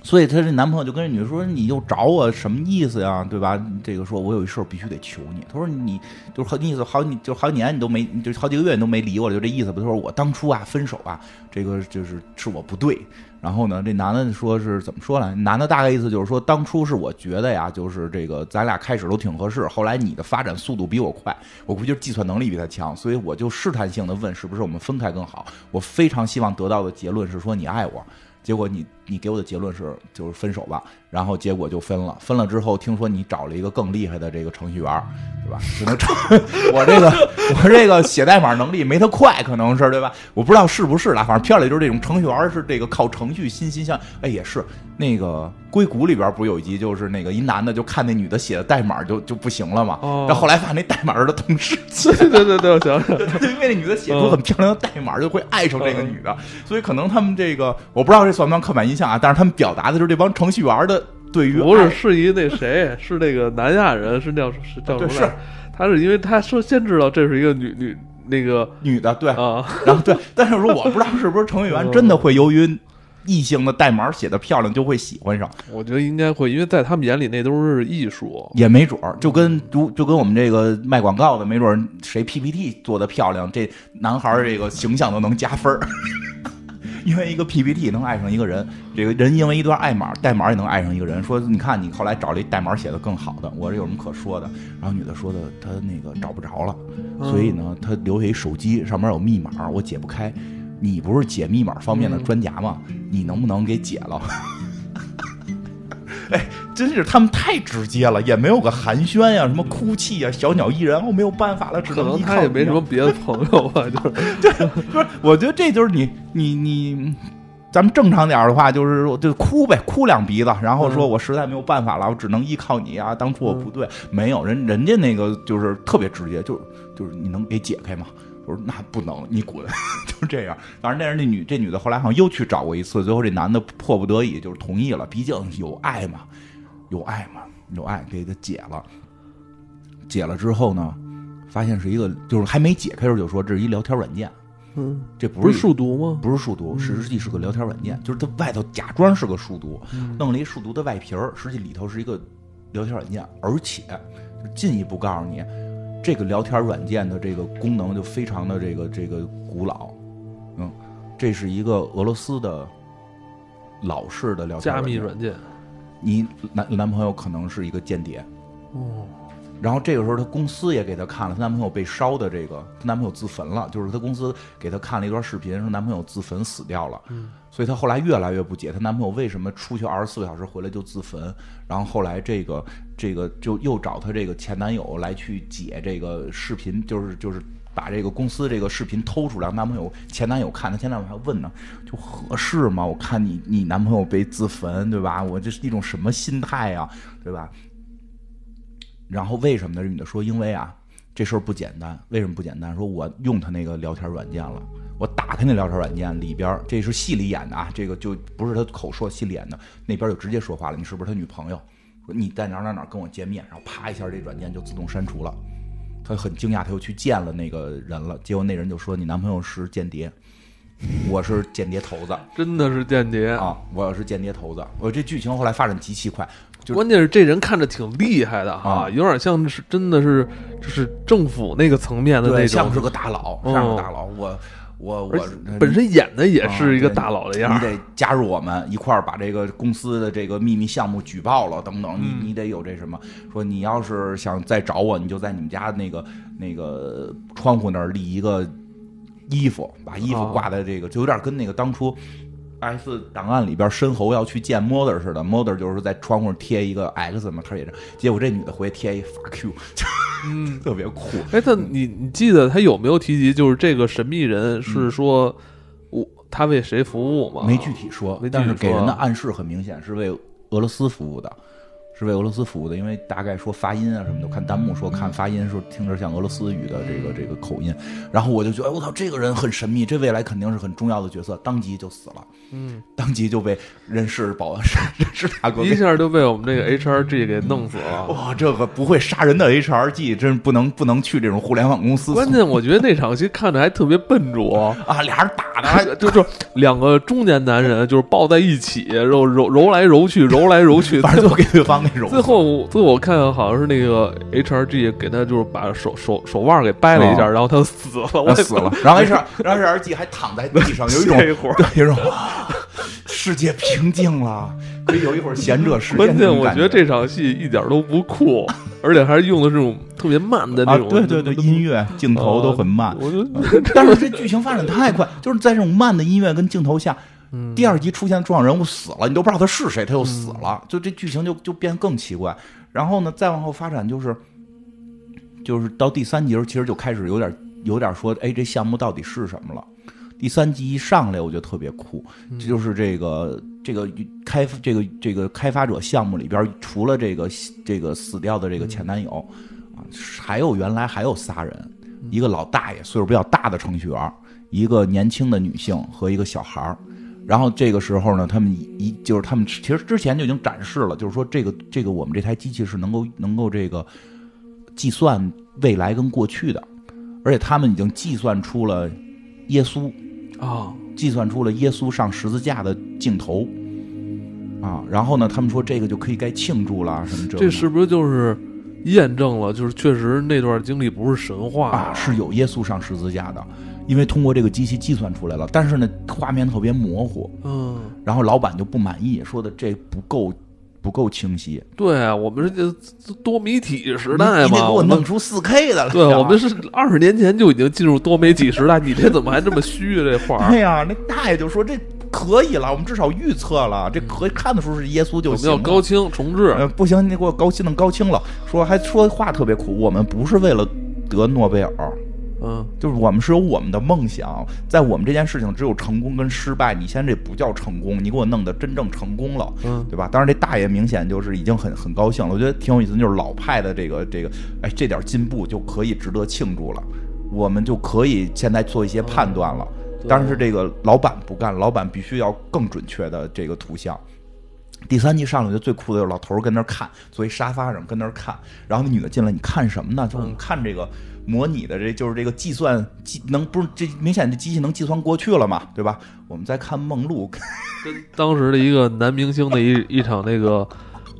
所以她这男朋友就跟这女的说：“你又找我什么意思呀？对吧？这个说我有一事儿必须得求你。”他说：“你就是好意思好你就好几年你都没就好几个月你都没理我了，就这意思吧。”他说：“我当初啊分手啊，这个就是是我不对。”然后呢，这男的说是怎么说来？男的大概意思就是说，当初是我觉得呀，就是这个咱俩开始都挺合适，后来你的发展速度比我快，我估计就是计算能力比他强，所以我就试探性的问是不是我们分开更好。我非常希望得到的结论是说你爱我，结果你你给我的结论是就是分手吧，然后结果就分了。分了之后，听说你找了一个更厉害的这个程序员，对吧？只能找 我这个我这个写代码能力没他快，可能是对吧？我不知道是不是啦，反正片里就是这种程序员是这个靠程序欣欣向，哎，也是。那个硅谷里边不是有一集就是那个一男的就看那女的写的代码就就不行了嘛，哦。然后后来发现那代码是他同事写对对对对，我想想，因为那女的写出很漂亮的代码，就会爱上这个女的，所以可能他们这个我不知道这算不算刻板印象啊，但是他们表达的就是这帮程序员的对于不是是一那谁，是那个南亚人，是叫是叫什么来着？他是因为他说先知道这是一个女女那个女的，对，啊，然后对，但是说我不知道是不是程序员真的会由于异性的代码写的漂亮就会喜欢上，我觉得应该会，因为在他们眼里那都是艺术。也没准儿，就跟就就跟我们这个卖广告的，没准儿谁 PPT 做的漂亮，这男孩儿这个形象都能加分儿。因为一个 PPT 能爱上一个人，这个人因为一段爱码代码也能爱上一个人。说你看你后来找了一代码写的更好的，我这有什么可说的？然后女的说的，她那个找不着了，所以呢，她留下一手机，上面有密码，我解不开。你不是解密码方面的专家吗？你能不能给解了？哎，真是他们太直接了，也没有个寒暄呀，什么哭泣呀，小鸟依人，我没有办法了，只可能能依靠你了他也没什么别的朋友吧，就是 不是，我觉得这就是你你你，咱们正常点儿的话，就是说就哭呗，哭两鼻子，然后说嗯我实在没有办法了，我只能依靠你啊，当初我不对，没有人人家那个就是特别直接，就是就是你能给解开吗？我说那不能，你滚，就这样。反正但是那女这女的后来好像又去找过一次，最后这男的迫不得已就是同意了，毕竟有爱嘛，有爱嘛，有爱给他解了。解了之后呢，发现是一个就是还没解开的时候就说这是一聊天软件，嗯，这不是不是数独吗？不是数独，实际是个聊天软件，就是它外头假装是个数独，弄了一数独的外皮儿，实际里头是一个聊天软件，而且就进一步告诉你，这个聊天软件的这个功能就非常的这个这个古老，嗯，这是一个俄罗斯的老式的聊天加密软件。你男男朋友可能是一个间谍，哦，然后这个时候，她公司也给她看了她男朋友被烧的这个，她男朋友自焚了，就是她公司给她看了一段视频，说男朋友自焚死掉了。嗯，所以她后来越来越不解，她男朋友为什么出去二十四个小时回来就自焚？然后后来这个这个就又找她这个前男友来去解这个视频，就是就是。把这个公司这个视频偷出来，男朋友前男友看，她前男友还问呢，就合适吗？我看你你男朋友被自焚，对吧？我这是一种什么心态呀，对吧？然后为什么呢？这女的说，因为啊，这事儿不简单。为什么不简单？说我用他那个聊天软件了，我打开那聊天软件里边，这是戏里演的啊，这个就不是他口说，戏里演的，那边就直接说话了，你是不是他女朋友？说你在哪儿哪哪跟我见面，然后啪一下，这软件就自动删除了。他很惊讶，他又去见了那个人了，结果那人就说你男朋友是间谍，我是间谍头子真的是间谍。啊，我是间谍头子。我这剧情后来发展极其快，就关键是这人看着挺厉害的哈，啊有点像是真的是就是政府那个层面的那对，种像，是个大佬，哦像是个大佬。我我我本身演的也是一个大佬的样儿。你得加入我们一块儿把这个公司的这个秘密项目举报了，等等，你嗯你得有这什么？说你要是想再找我，你就在你们家那个那个窗户那儿立一个衣服，把衣服哦挂在这个，就有点跟那个当初。X 档案里边申猴要去见 Mother 似的，Mother 就是在窗户上贴一个 X 嘛，他也是。结果这女的回去贴一 fuck you，嗯，特别酷。哎，他你你记得他有没有提及，就是这个神秘人是说我他为谁服务吗？没具体说但是给人的暗示很明显，是为俄罗斯服务的，是为俄罗斯服务的，因为大概说发音啊什么的，看弹幕说看发音说听着像俄罗斯语的这个这个口音，然后我就觉得，哎我操，这个人很神秘，这未来肯定是很重要的角色，当即就死了，嗯，当即就被人事保安室 人事大哥。一下就被我们这个 HRG 给弄死了。哇，这个不会杀人的 HRG 真不能不能去这种互联网公司关键我觉得那场戏看着还特别笨拙，啊，俩人打的还就就两个中年男人就是抱在一起，揉揉揉来揉去，揉来揉去，反正就给对方最后，最后我看好像是那个 HRG 给他就是把手手手腕给掰了一下，哦。然后他死了，我死了，然后 H 然后 HRG 还躺在地上，有一会儿。对，有一种哇世界平静了，可以有一会儿闲者时间关键我觉得这场戏一点都不酷，而且还是用的这种特别慢的那啊，种，对对对，音乐镜头都很慢，我觉得但是这剧情发展太快，就是在这种慢的音乐跟镜头下，嗯第二集出现重要人物死了，你都不知道他是谁，他又死了，就这剧情就就变更奇怪。然后呢，再往后发展就是，就是到第三集时候，其实就开始有点有点说，哎，这项目到底是什么了？第三集一上来我就特别酷，这就是这个这个开这个这个开发者项目里边，除了这个这个死掉的这个前男友啊，还有原来还有仨人，一个老大爷，岁数比较大的程序员，一个年轻的女性和一个小孩儿。然后这个时候呢，他们一就是他们其实之前就已经展示了，就是说这个这个我们这台机器是能够能够这个计算未来跟过去的，而且他们已经计算出了耶稣，啊，计算出了耶稣上十字架的镜头。啊，然后呢，他们说这个就可以该庆祝了，什么这这是不是就是验证了，就是确实那段经历不是神话啊，是有耶稣上十字架的，因为通过这个机器计算出来了，但是呢，画面特别模糊，嗯，然后老板就不满意，说的这不够不够清晰，对啊，我们这多媒体时代你得嘛，我们给我弄出四 K 的来，对，我们是二十年前就已经进入多媒体时代，你这怎么还这么虚啊？这画儿 哎呀，那大爷就说这可以了，我们至少预测了，这可以看得出是耶稣就我们行了。要高清重置，呃，不行，你给我高清弄高清了。说还说话特别苦，我们不是为了得诺贝尔，嗯，就是我们是有我们的梦想，在我们这件事情只有成功跟失败。你现在这不叫成功，你给我弄得真正成功了，嗯对吧？当然，这大爷明显就是已经很很高兴了，我觉得挺有意思，就是老派的这个这个，哎，这点进步就可以值得庆祝了，我们就可以现在做一些判断了。对但是这个老板不干，老板必须要更准确的这个图像。第三集上来就最酷的就是老头儿跟那儿看，坐一沙发上跟那儿看，然后那女的进来，你看什么呢？就是我们看这个模拟的这就是这个计算机能不是这明显这机器能计算过去了嘛，对吧？我们在看梦露，跟当时的一个男明星的一一场那个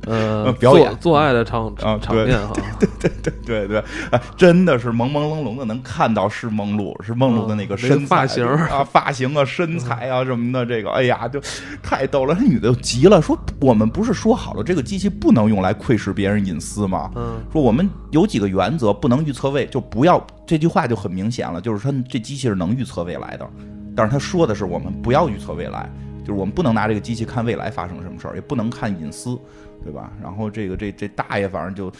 呃呃表演做做爱的场啊场面哈，对对对对对，哎，真的是朦朦胧胧的能看到是梦露，是梦露的那个身材、发型啊、发型啊、身材啊什么的，这个哎呀，就太逗了。那女的就急了，说我们不是说好了这个机器不能用来窥视别人隐私吗？嗯说我们有几个原则，不能预测未，就不要这句话就很明显了，就是说这机器是能预测未来的，但是他说的是我们不要预测未来，就是我们不能拿这个机器看未来发生什么事儿，也不能看隐私，对吧？然后这个这这大爷反正就。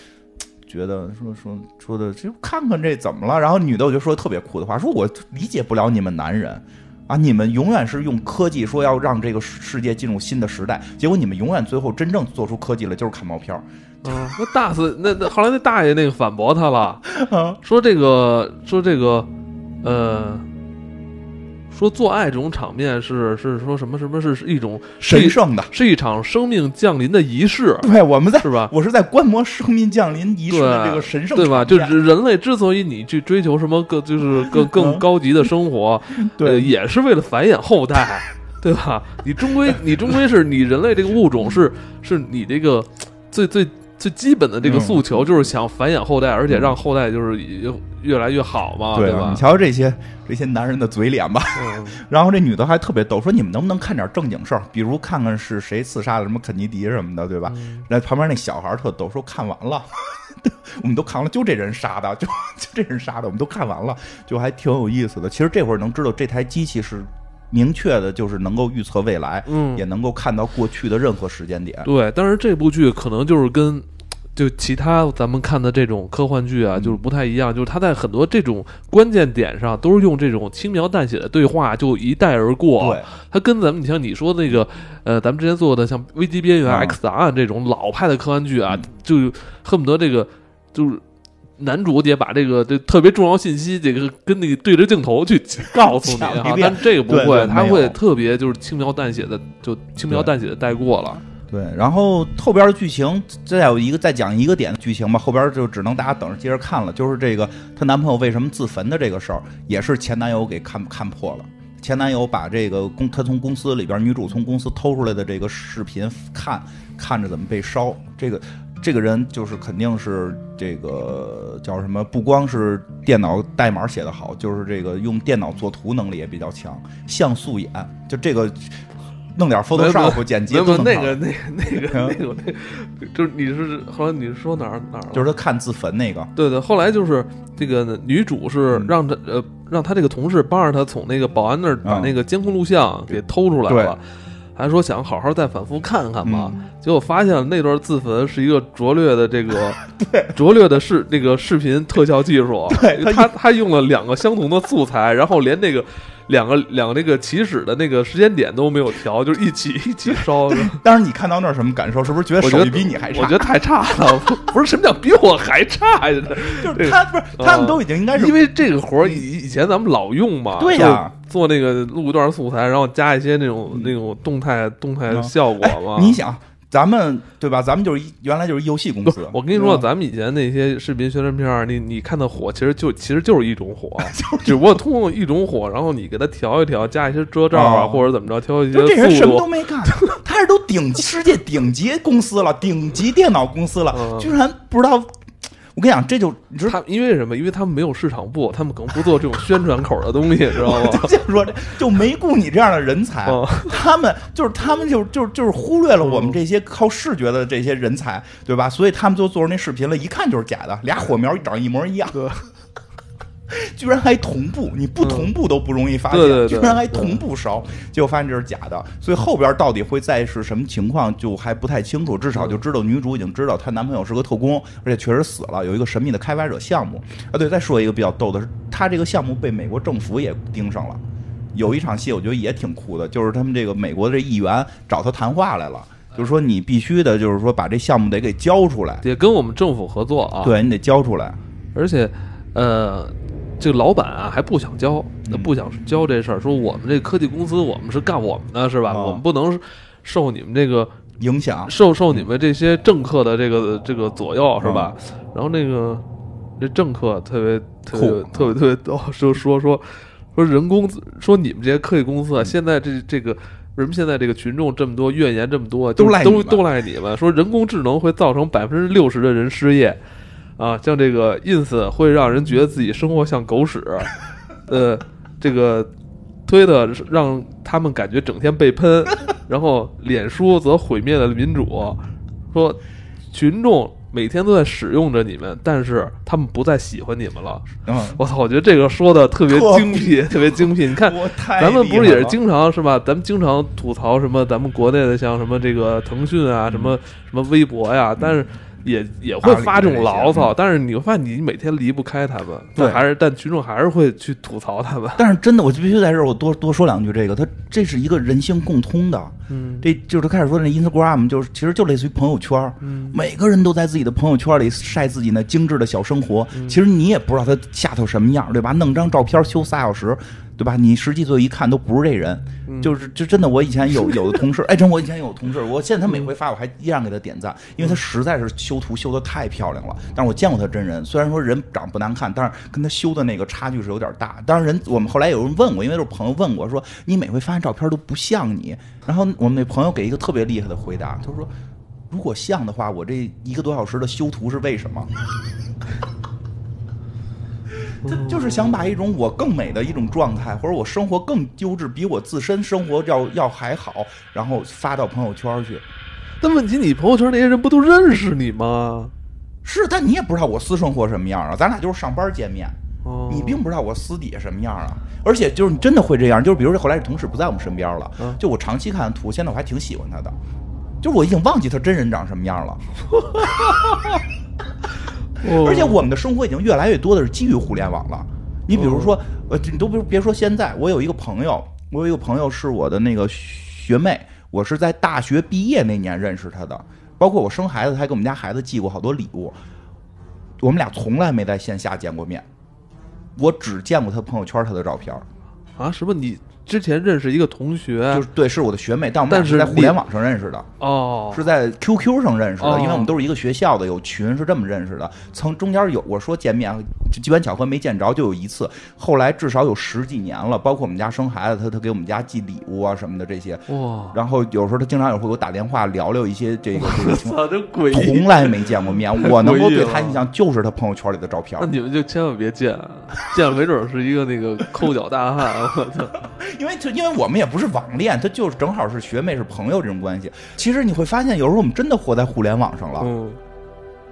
觉得说说说的，就看看这怎么了？然后女的我就说特别酷的话，说我理解不了你们男人啊，你们永远是用科技说要让这个世界进入新的时代，结果你们永远最后真正做出科技了就是看毛片儿。啊，那大四那那后来那大爷那个反驳他了，啊说这个说这个呃。说做爱这种场面是是说什么什么是是一种神圣的，是一场生命降临的仪式，对，我们在是吧？我是在观摩生命降临仪式的这个神圣对吧？就是人类之所以你去追求什么更就是更更高级的生活，对呃也是为了繁衍后代，对吧？你终归你终归是你人类这个物种是是你这个最最最基本的这个嗯诉求，就是想繁衍后代，而且让后代就是越越来越好嘛，对吧你？瞧这些这些男人的嘴脸吧。嗯然后这女的还特别逗，说你们能不能看点正经事儿，比如看看是谁刺杀了什么肯尼迪什么的，对吧？嗯那旁边那小孩儿特逗，说看完了，我们都看了，就这人杀的，就 就这人杀的，我们都看完了，就还挺有意思的。其实这会儿能知道这台机器是明确的，就是能够预测未来，嗯也能够看到过去的任何时间点。对，但是这部剧可能就是跟就其他咱们看的这种科幻剧啊，嗯就是不太一样，就是它在很多这种关键点上都是用这种轻描淡写的对话就一带而过。对，它跟咱们你像你说那个呃，咱们之前做的像《危机边缘》啊 X 档案》这种老派的科幻剧啊，就恨不得这个就是。男主得把这个这特别重要信息，这个跟那个对着镜头去告诉你啊，讲一遍但这个不会，他会特别就是轻描淡写的，就轻描淡写的带过了。对，然后后边的剧情再有一个再讲一个点的剧情吧，后边就只能大家等着接着看了。就是这个她男朋友为什么自焚的这个事儿，也是前男友给看看破了。前男友把这个公他从公司里边女主从公司偷出来的这个视频看看着怎么被烧，这个这个人就是肯定是这个叫什么？不光是电脑代码写得好，就是这个用电脑作图能力也比较强，像素眼，就这个弄点 Photoshop 剪辑那个那个那个那个那个，就是你是后来你是说哪儿哪儿了？就是他看自焚那个，对对，后来就是这个女主是嗯让他呃让他这个同事帮着他从那个保安那儿把啊那个监控录像给偷出来对。了，还说想好好再反复看看嘛，嗯。结果发现那段自焚是一个拙劣的这个 拙劣的视那个视频特效技术，对他他他用了两个相同的素材，然后连那个。两个两个那个起始的那个时间点都没有调，就是一起一起烧。当时你看到那儿什么感受？是不是觉得手艺比你还差？我觉得太差了，不是什么叫比我还差呀？就是他不是他们都已经应该是因为这个活儿以以前咱们老用嘛，对呀做那个录一段素材，然后加一些那种那种动态动态嗯效果嘛。哎你想咱们对吧？咱们就是一原来就是游戏公司。我跟你说，咱们以前那些视频宣传片儿，你你看的火，其实就其实就是一种火，只不过通过一种火，然后你给它调一调，加一些遮罩啊，哦或者怎么着，调一些这人。什么都没干，他是都顶世界顶级公司了，顶级电脑公司了，嗯居然不知道。我跟你讲，这就你知道，他因为什么？因为他们没有市场部，他们可能不做这种宣传口的东西，知道吗？就说这就没雇你这样的人才，哦他们就是他们就就就是忽略了我们这些靠视觉的这些人才，对吧？所以他们就做出那视频了，一看就是假的，俩火苗长一模一样。对 居然还同步，你不同步都不容易发现，对对对居然还同步烧，结果发现这是假的，所以后边到底会再是什么情况就还不太清楚，至少就知道女主已经知道她男朋友是个特工，而且确实死了，有一个神秘的开发者项目啊。对，再说一个比较逗的是，他这个项目被美国政府也盯上了。有一场戏我觉得也挺酷的，就是他们这个美国的这议员找他谈话来了，就是说你必须的，就是说把这项目得给交出来，得跟我们政府合作啊。，对你得交出来。而且，呃，这个老板啊还不想交，那不想交这事儿，说我们这科技公司我们是干我们的，是吧？哦我们不能受你们这个影响受受你们这些政客的这个这个左右，是吧？嗯然后那个这政客特别特别酷特别特别逗，就说说说人工说你们这些科技公司啊，嗯现在这这个。为什么现在这个群众这么多，怨言这么多，都赖你们都都赖你们？说人工智能会造成百分之六十的人失业，啊，像这个 ins 会让人觉得自己生活像狗屎，呃，这个推特让他们感觉整天被喷，然后脸书则毁灭了民主，说群众每天都在使用着你们，但是他们不再喜欢你们了。嗯，我操，我觉得这个说的特别精辟，特别精辟。你看，咱们不是也是经常是吧？咱们经常吐槽什么咱们国内的像什么这个腾讯啊，什么什么微博呀，但是也也会发这种牢骚。但是你会发现，你每天离不开他们，对还是但群众还是会去吐槽他们。但是真的，我就必须在这儿我多多说两句。这个，它这是一个人性共通的。嗯这就是他开始说的那 Instagram，就是其实就类似于朋友圈，嗯每个人都在自己的朋友圈里晒自己那精致的小生活。嗯其实你也不知道他下头什么样，对吧？弄张照片修仨小时，对吧？你实际最后一看都不是这人，嗯就是就真的。我以前有 有的同事，哎，真我以前有同事，我现在他每回发我还依然给他点赞，因为他实在是修图修的太漂亮了。但是我见过他真人，虽然说人长不难看，但是跟他修的那个差距是有点大。当然人我们后来有人问我，因为都是朋友问我说，你每回发现照片都不像你。然后我们那朋友给一个特别厉害的回答，他说。如果像的话，我这一个多小时的修图是为什么？他就是想把一种我更美的一种状态，或者我生活更优质，比我自身生活要要还好，然后发到朋友圈去。但问题，你朋友圈那些人不都认识你吗？是，但你也不知道我私生活什么样啊，咱俩就是上班见面，哦，你并不知道我私底下什么样啊。而且就是你真的会这样，就是比如说后来这同事不在我们身边了，嗯就我长期看图，现在我还挺喜欢他的，就是我已经忘记他真人长什么样了。哦，而且我们的生活已经越来越多的是基于互联网了。你比如说，呃，你都别别说现在，我有一个朋友，我有一个朋友是我的那个学妹，我是在大学毕业那年认识她的，包括我生孩子，她还给我们家孩子寄过好多礼物。我们俩从来没在线下见过面，我只见过她朋友圈她的照片，啊，什么？你之前认识一个同学，就是对，是我的学妹，但我们俩是在互联网上认识的。哦，是在 QQ 上认识的，哦因为我们都是一个学校的，有群是这么认识的。曾中间有我说见面，就机缘巧合没见着，就有一次。后来至少有十几年了，包括我们家生孩子，他他给我们家寄礼物啊什么的这些。哇，然后有时候他经常也会给我打电话聊聊一些这个这个情况。操，真诡异！从来没见过面，我能够对他印象就是他朋友圈里的照片那，你们就千万别见，见了没准是一个那个抠脚大汉，我操！因为就因为我们也不是网恋，他就是正好是学妹是朋友这种关系。其实你会发现，有时候我们真的活在互联网上了。嗯，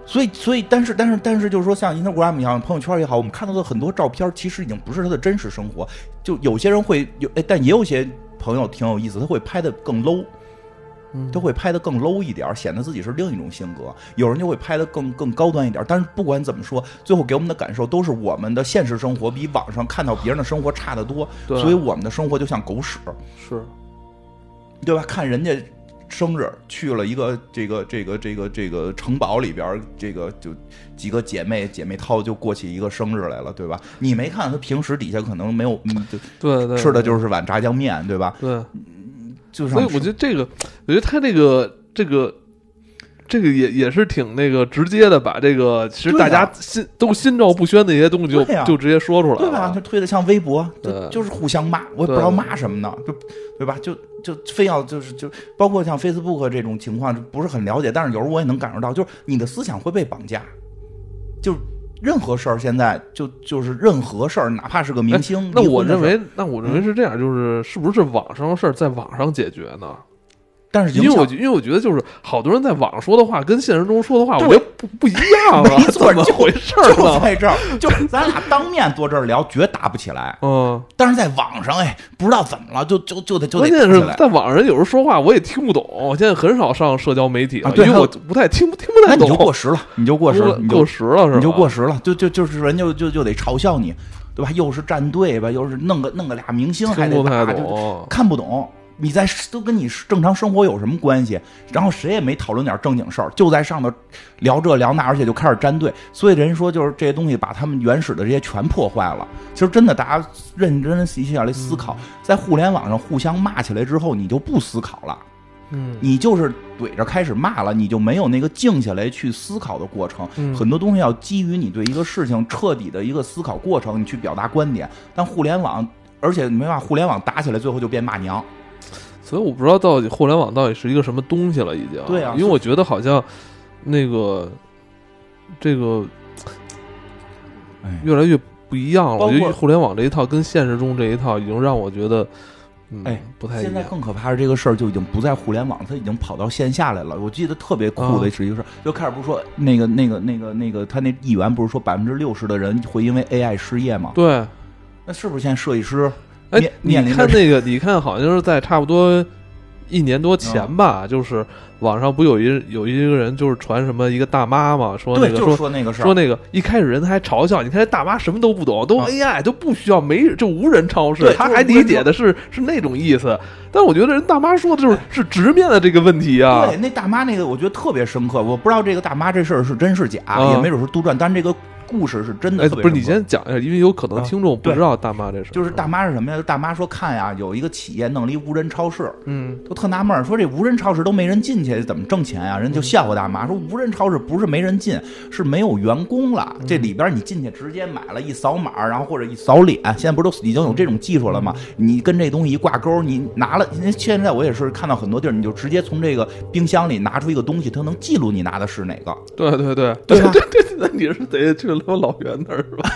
所以，所以，但是，但是，但是，就是说，像 Instagram 一样，朋友圈也好，我们看到的很多照片，其实已经不是他的真实生活。就有些人会有，哎，但也有些朋友挺有意思，他会拍的更 low，嗯他会拍的更 low 一点，显得自己是另一种性格。有人就会拍的更更高端一点。但是不管怎么说，最后给我们的感受都是我们的现实生活比网上看到别人的生活差得多，对所以我们的生活就像狗屎。是，对吧？看人家生日去了一个这个这个这个这个城堡里边，这个就几个姐妹姐妹掏就过起一个生日来了，对吧？你没看他平时底下可能没有，嗯，就对对，吃的就是碗炸酱面，对吧？对。就像所以我觉得这个，我觉得他这个这个这个也也是挺那个直接的，把这个其实大家啊心都心照不宣的一些东西就啊就直接说出来了对吧？了他。推的像微博，就对就是互相骂，我也不知道骂什么呢，就对吧？就就非要就是就包括像 Facebook 这种情况，不是很了解，但是有时候我也能感受到，就是你的思想会被绑架，就是任何事儿现在就就是任何事儿，哪怕是个明星，哎那我认为，那我认为是这样，就是是不是网上的事儿在网上解决呢？但是因为我觉因为我觉得就是好多人在网上说的话跟现实中说的话，我对觉得不不一样啊，没错怎么就回事儿就呢？在这儿，就咱俩当面坐这儿聊，绝打不起来。嗯，但是在网上，哎，不知道怎么了，就就就得就得关键是。在网上人有时候说话我也听不懂，我现在很少上社交媒体了，啊对我不太听不听不太懂。那你就过时了，你就过时了，你就过时了是吧？你就过时了，就就就是人就就就得嘲笑你，对吧？又是站队吧，又是弄个弄个俩明星还听不太得打，就懂。看不懂。你在都跟你正常生活有什么关系？然后谁也没讨论点正经事儿，就在上头聊这聊那，而且就开始站队。所以人说就是这些东西把他们原始的这些全破坏了。其实真的，大家认真一下来思考，在互联网上互相骂起来之后，你就不思考了。嗯你就是怼着开始骂了，你就没有那个静下来去思考的过程。嗯很多东西要基于你对一个事情彻底的一个思考过程，你去表达观点。但互联网，而且没办法，互联网打起来最后就变骂娘。所以我不知道到底互联网到底是一个什么东西了，已经。对啊因为我觉得好像那个这个哎，越来越不一样了。包括我觉得互联网这一套跟现实中这一套已经让我觉得，嗯，哎不太。现在更可怕是这个事儿就已经不在互联网，它已经跑到线下来了。我记得特别酷的啊是一个事儿，就开始不是说那个那个那个那个他那议员不是说百分之六十的人会因为 AI 失业吗？对，那是不是现在设计师哎，你看那个，你看好像是在差不多一年多前吧，就是网上不有一有一个人就是传什么一个大妈嘛，说那对，就是个说说那个事说。那个一开始人还嘲笑，你看这大妈什么都不懂，都啊 AI 都不需要没就无人超市对，他还理解的是是那种意思。但我觉得人大妈说的就是是直面的这个问题啊对，，那大妈那个我觉得特别深刻，我不知道这个大妈这事儿是真是假，啊也没准是杜撰，但是这个故事是真的不是你先讲一下，因为有可能啊听众不知道大妈这事，就是大妈是什么呀？大妈说看呀，有一个企业弄了一无人超市，嗯。都特纳闷儿，说这无人超市都没人进去，怎么挣钱呀？人就笑话大妈说，无人超市不是没人进，是没有员工了。这里边你进去直接买了一扫码，然后或者一扫脸，现在不是都已经有这种技术了吗？你跟这东西一挂钩，你拿了，因为现在我也是看到很多地儿，你就直接从这个冰箱里拿出一个东西，它能记录你拿的是哪个，对对对。对吧？对对，那你是得去他妈老袁那儿是吧？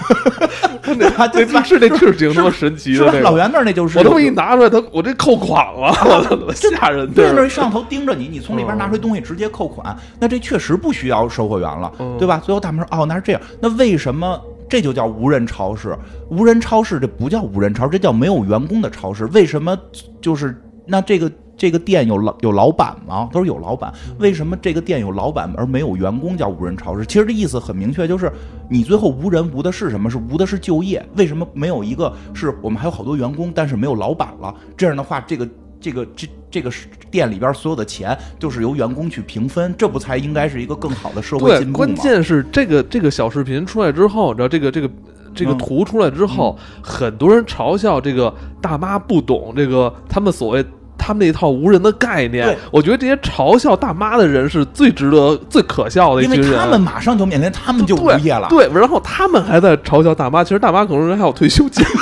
对吧？对吧？是那是挺他妈神奇？的那个，老袁那儿那就是我他有妈一拿出来，他我这扣款了，我操，吓人对，那的。儿上头盯着你，你从里边拿出东西直接扣款，那这确实不需要售货员了，嗯对吧？最后他们说，哦，那是这样，那为什么这就叫无人超市？无人超市这不叫无人超市，这叫没有员工的超市。为什么就是那这个这个店有老有老板吗？他说有老板，为什么这个店有老板而没有员工叫无人超市？其实这意思很明确，就是你最后无人无的是什么？是无的是就业。为什么没有一个是我们还有好多员工，但是没有老板了？这样的话，这个。这个这这个店里边所有的钱就是由员工去平分，这不才应该是一个更好的社会，进步吗？关键是这个这个小视频出来之后，你知道这个这个这个嗯图出来之后，很多人嘲笑这个大妈不懂这个他们所谓。他们那一套无人的概念，我觉得这些嘲笑大妈的人是最值得、最可笑的一因群人。为他们马上就面临，他们就无业了。对，然后他们还在嘲笑大妈，其实大妈可能人还有退休金。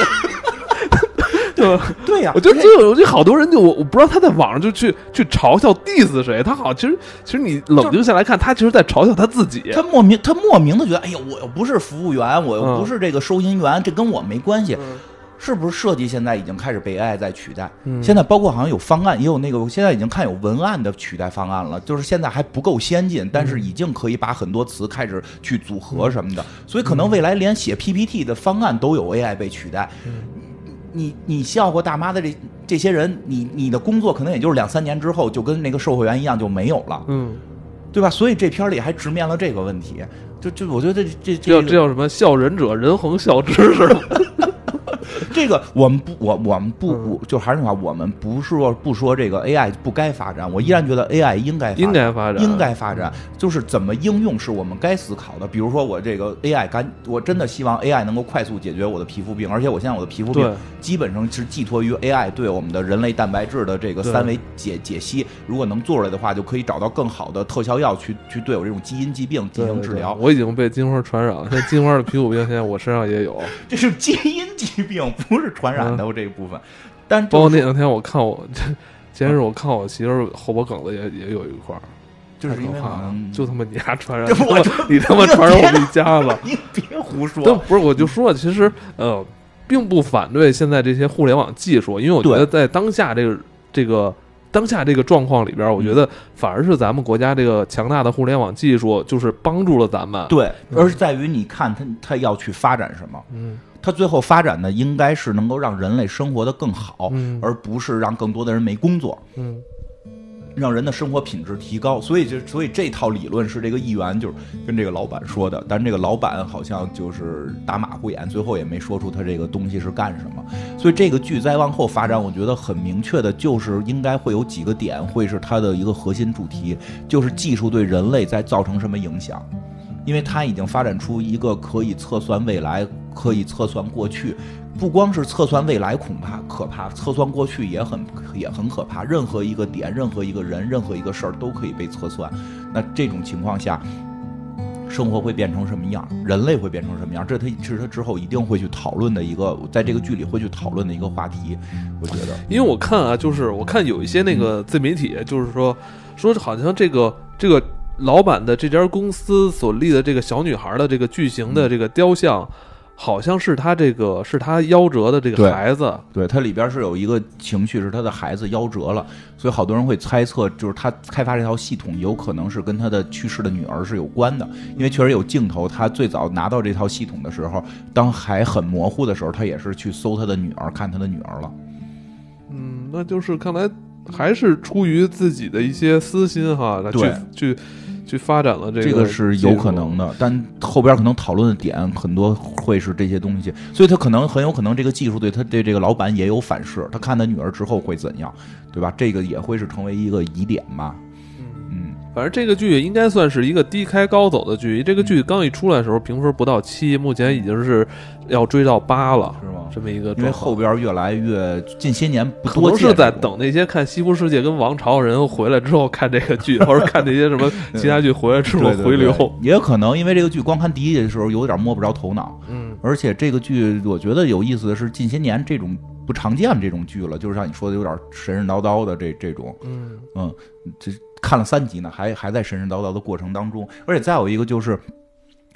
对呀、我觉得就有就好多人就我我不知道他在网上就去去嘲笑 diss 谁，他好像其实其实你冷静下来看，他其实在嘲笑他自己。他莫名他莫名的觉得，哎呀，我又不是服务员，我又嗯不是这个收银员，这跟我没关系。嗯是不是设计现在已经开始被 AI 在取代？嗯现在包括好像有方案，也有那个，我现在已经看有文案的取代方案了，就是现在还不够先进，但嗯是已经可以把很多词开始去组合什么的，所以可能未来连写 PPT 的方案都有 AI 被取代。嗯你你笑话大妈的这这些人，你你的工作可能也就是两三年之后就跟那个售货员一样就没有了，嗯，对吧？所以这片儿里还直面了这个问题，就就我觉得这这这叫这这叫什么？笑人者人恒笑之是吧？这个我们不，我我们不，嗯我就还是那话，我们不是说不说这个 AI 不该发展，我依然觉得 AI 应该发展应该发展，应该发展，就是怎么应用是我们该思考的。比如说我这个 AI 干，我真的希望 AI 能够快速解决我的皮肤病，而且我现在我的皮肤病基本上是寄托于 AI 对我们的人类蛋白质的这个三维解解析。如果能做出来的话，就可以找到更好的特效药去去对我这种基因疾病进对对对行治疗。我已经被金花传染了，现在金花的皮肤病现在我身上也有，这是基因疾病，不是传染的我这一部分。但包括那两天我看我 前日我看我媳妇儿后脖梗子也也有一块儿，就是因为太可怕就他妈你丫传染，我你他妈传染我们一家子。你别胡说，但不是，我就说，其实呃，并不反对现在这些互联网技术，因为我觉得在当下这个这个当下这个状况里边，我觉嗯得反而是咱们国家这个强大的互联网技术，就是帮助了咱们。对，而是在于你看他他要去发展什么。嗯它最后发展的应该是能够让人类生活的更好，嗯而不是让更多的人没工作，嗯让人的生活品质提高。所以就所以这套理论是这个议员就是跟这个老板说的，但这个老板好像就是打马虎眼，最后也没说出他这个东西是干什么。所以这个剧再往后发展，我觉得很明确的就是应该会有几个点会是它的一个核心主题，就是技术对人类在造成什么影响。因为它已经发展出一个可以测算未来、可以测算过去，不光是测算未来恐怕可怕，测算过去也很也很可怕。任何一个点、任何一个人、任何一个事儿都可以被测算。那这种情况下，生活会变成什么样？人类会变成什么样？这他是他之后一定会去讨论的一个，在这个剧里会去讨论的一个话题。我觉得，因为我看啊，就是我看有一些那个自媒体，就是说说好像这个这个老板的这家公司所立的这个小女孩的这个巨型的这个雕像，好像是他这个是他夭折的这个孩子。对他里边是有一个情绪，是他的孩子夭折了，所以好多人会猜测，就是他开发这套系统有可能是跟他的去世的女儿是有关的，因为确实有镜头，他最早拿到这套系统的时候，当还很模糊的时候，他也是去搜他的女儿，看他的女儿了。嗯，那就是看来还是出于自己的一些私心哈，来去去去发展了这这个个是有可能的，但后边可能讨论的点很多会是这些东西，所以他可能很有可能这个技术对他对这个老板也有反噬，他看他女儿之后会怎样，对吧？这个也会是成为一个疑点吧。嗯，反正这个剧应该算是一个低开高走的剧。这个嗯剧刚一出来的时候，评分不到七，目前已经是要追到八了，是吗？这么一个。因为后边越来越近些年不多见能是在等那些看《西部世界》跟《王朝》人回来之后看这个剧，或者看那些什么其他剧回来之后对对回流。对也有可能因为这个剧光看第一集的时候有点摸不着头脑，嗯，而且这个剧我觉得有意思的是近些年这种不常见这种剧了，就是像你说的有点神神叨叨的这这种，嗯嗯，这看了三集呢，还还在神神叨叨的过程当中，而且再有一个就是。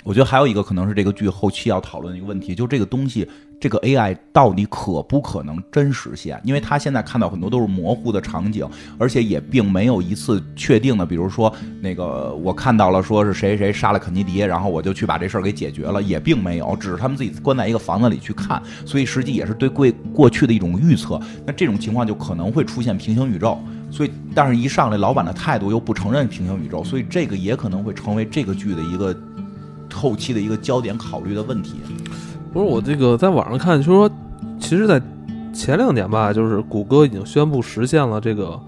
我觉得还有一个可能是这个剧后期要讨论的一个问题，就这个东西，这个 AI 到底可不可能真实现？因为他现在看到很多都是模糊的场景，而且也并没有一次确定的，比如说那个我看到了说是谁谁杀了肯尼迪，然后我就去把这事儿给解决了，也并没有，只是他们自己关在一个房子里去看，所以实际也是对过过去的一种预测。那这种情况就可能会出现平行宇宙。所以，但是一上来老板的态度又不承认平行宇宙，所以这个也可能会成为这个剧的一个后期的一个焦点考虑的问题。不是我这个在网上看，就是说，其实，在前两年吧，就是谷歌已经宣布实现了这个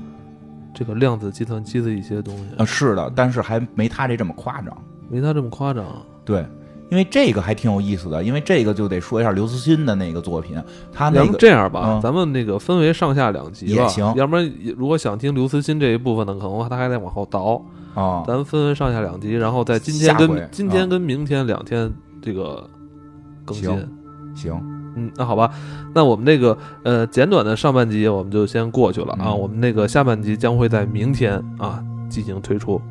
这个量子计算机的一些东西，啊，是的，但是还没他这这么夸张。没他这么夸张。对，因为这个还挺有意思的，因为这个就得说一下刘慈欣的那个作品，他那个这样吧，嗯咱们那个分为上下两集吧，也行要不然如果想听刘慈欣这一部分的，可能他还得往后倒。啊，咱们分为上下两集，然后在今天跟今天跟明天两天这个更新。行行，嗯，那好吧，那我们那个呃简短的上半集我们就先过去了啊，嗯我们那个下半集将会在明天啊进行推出。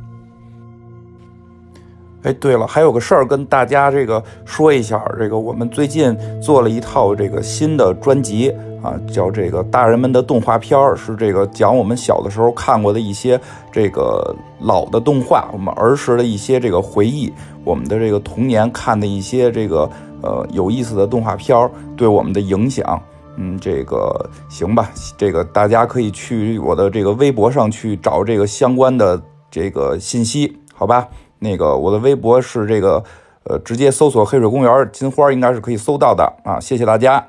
哎，对了，还有个事儿跟大家这个说一下，这个我们最近做了一套这个新的专辑啊，叫这个《大人们的动画片儿》，是这个讲我们小的时候看过的一些这个老的动画，我们儿时的一些这个回忆，我们的这个童年看的一些这个呃有意思的动画片儿对我们的影响。嗯，这个行吧，这个大家可以去我的这个微博上去找这个相关的这个信息，好吧？那个我的微博是这个，呃，直接搜索“黑水公园金花”，应该是可以搜到的啊。谢谢大家。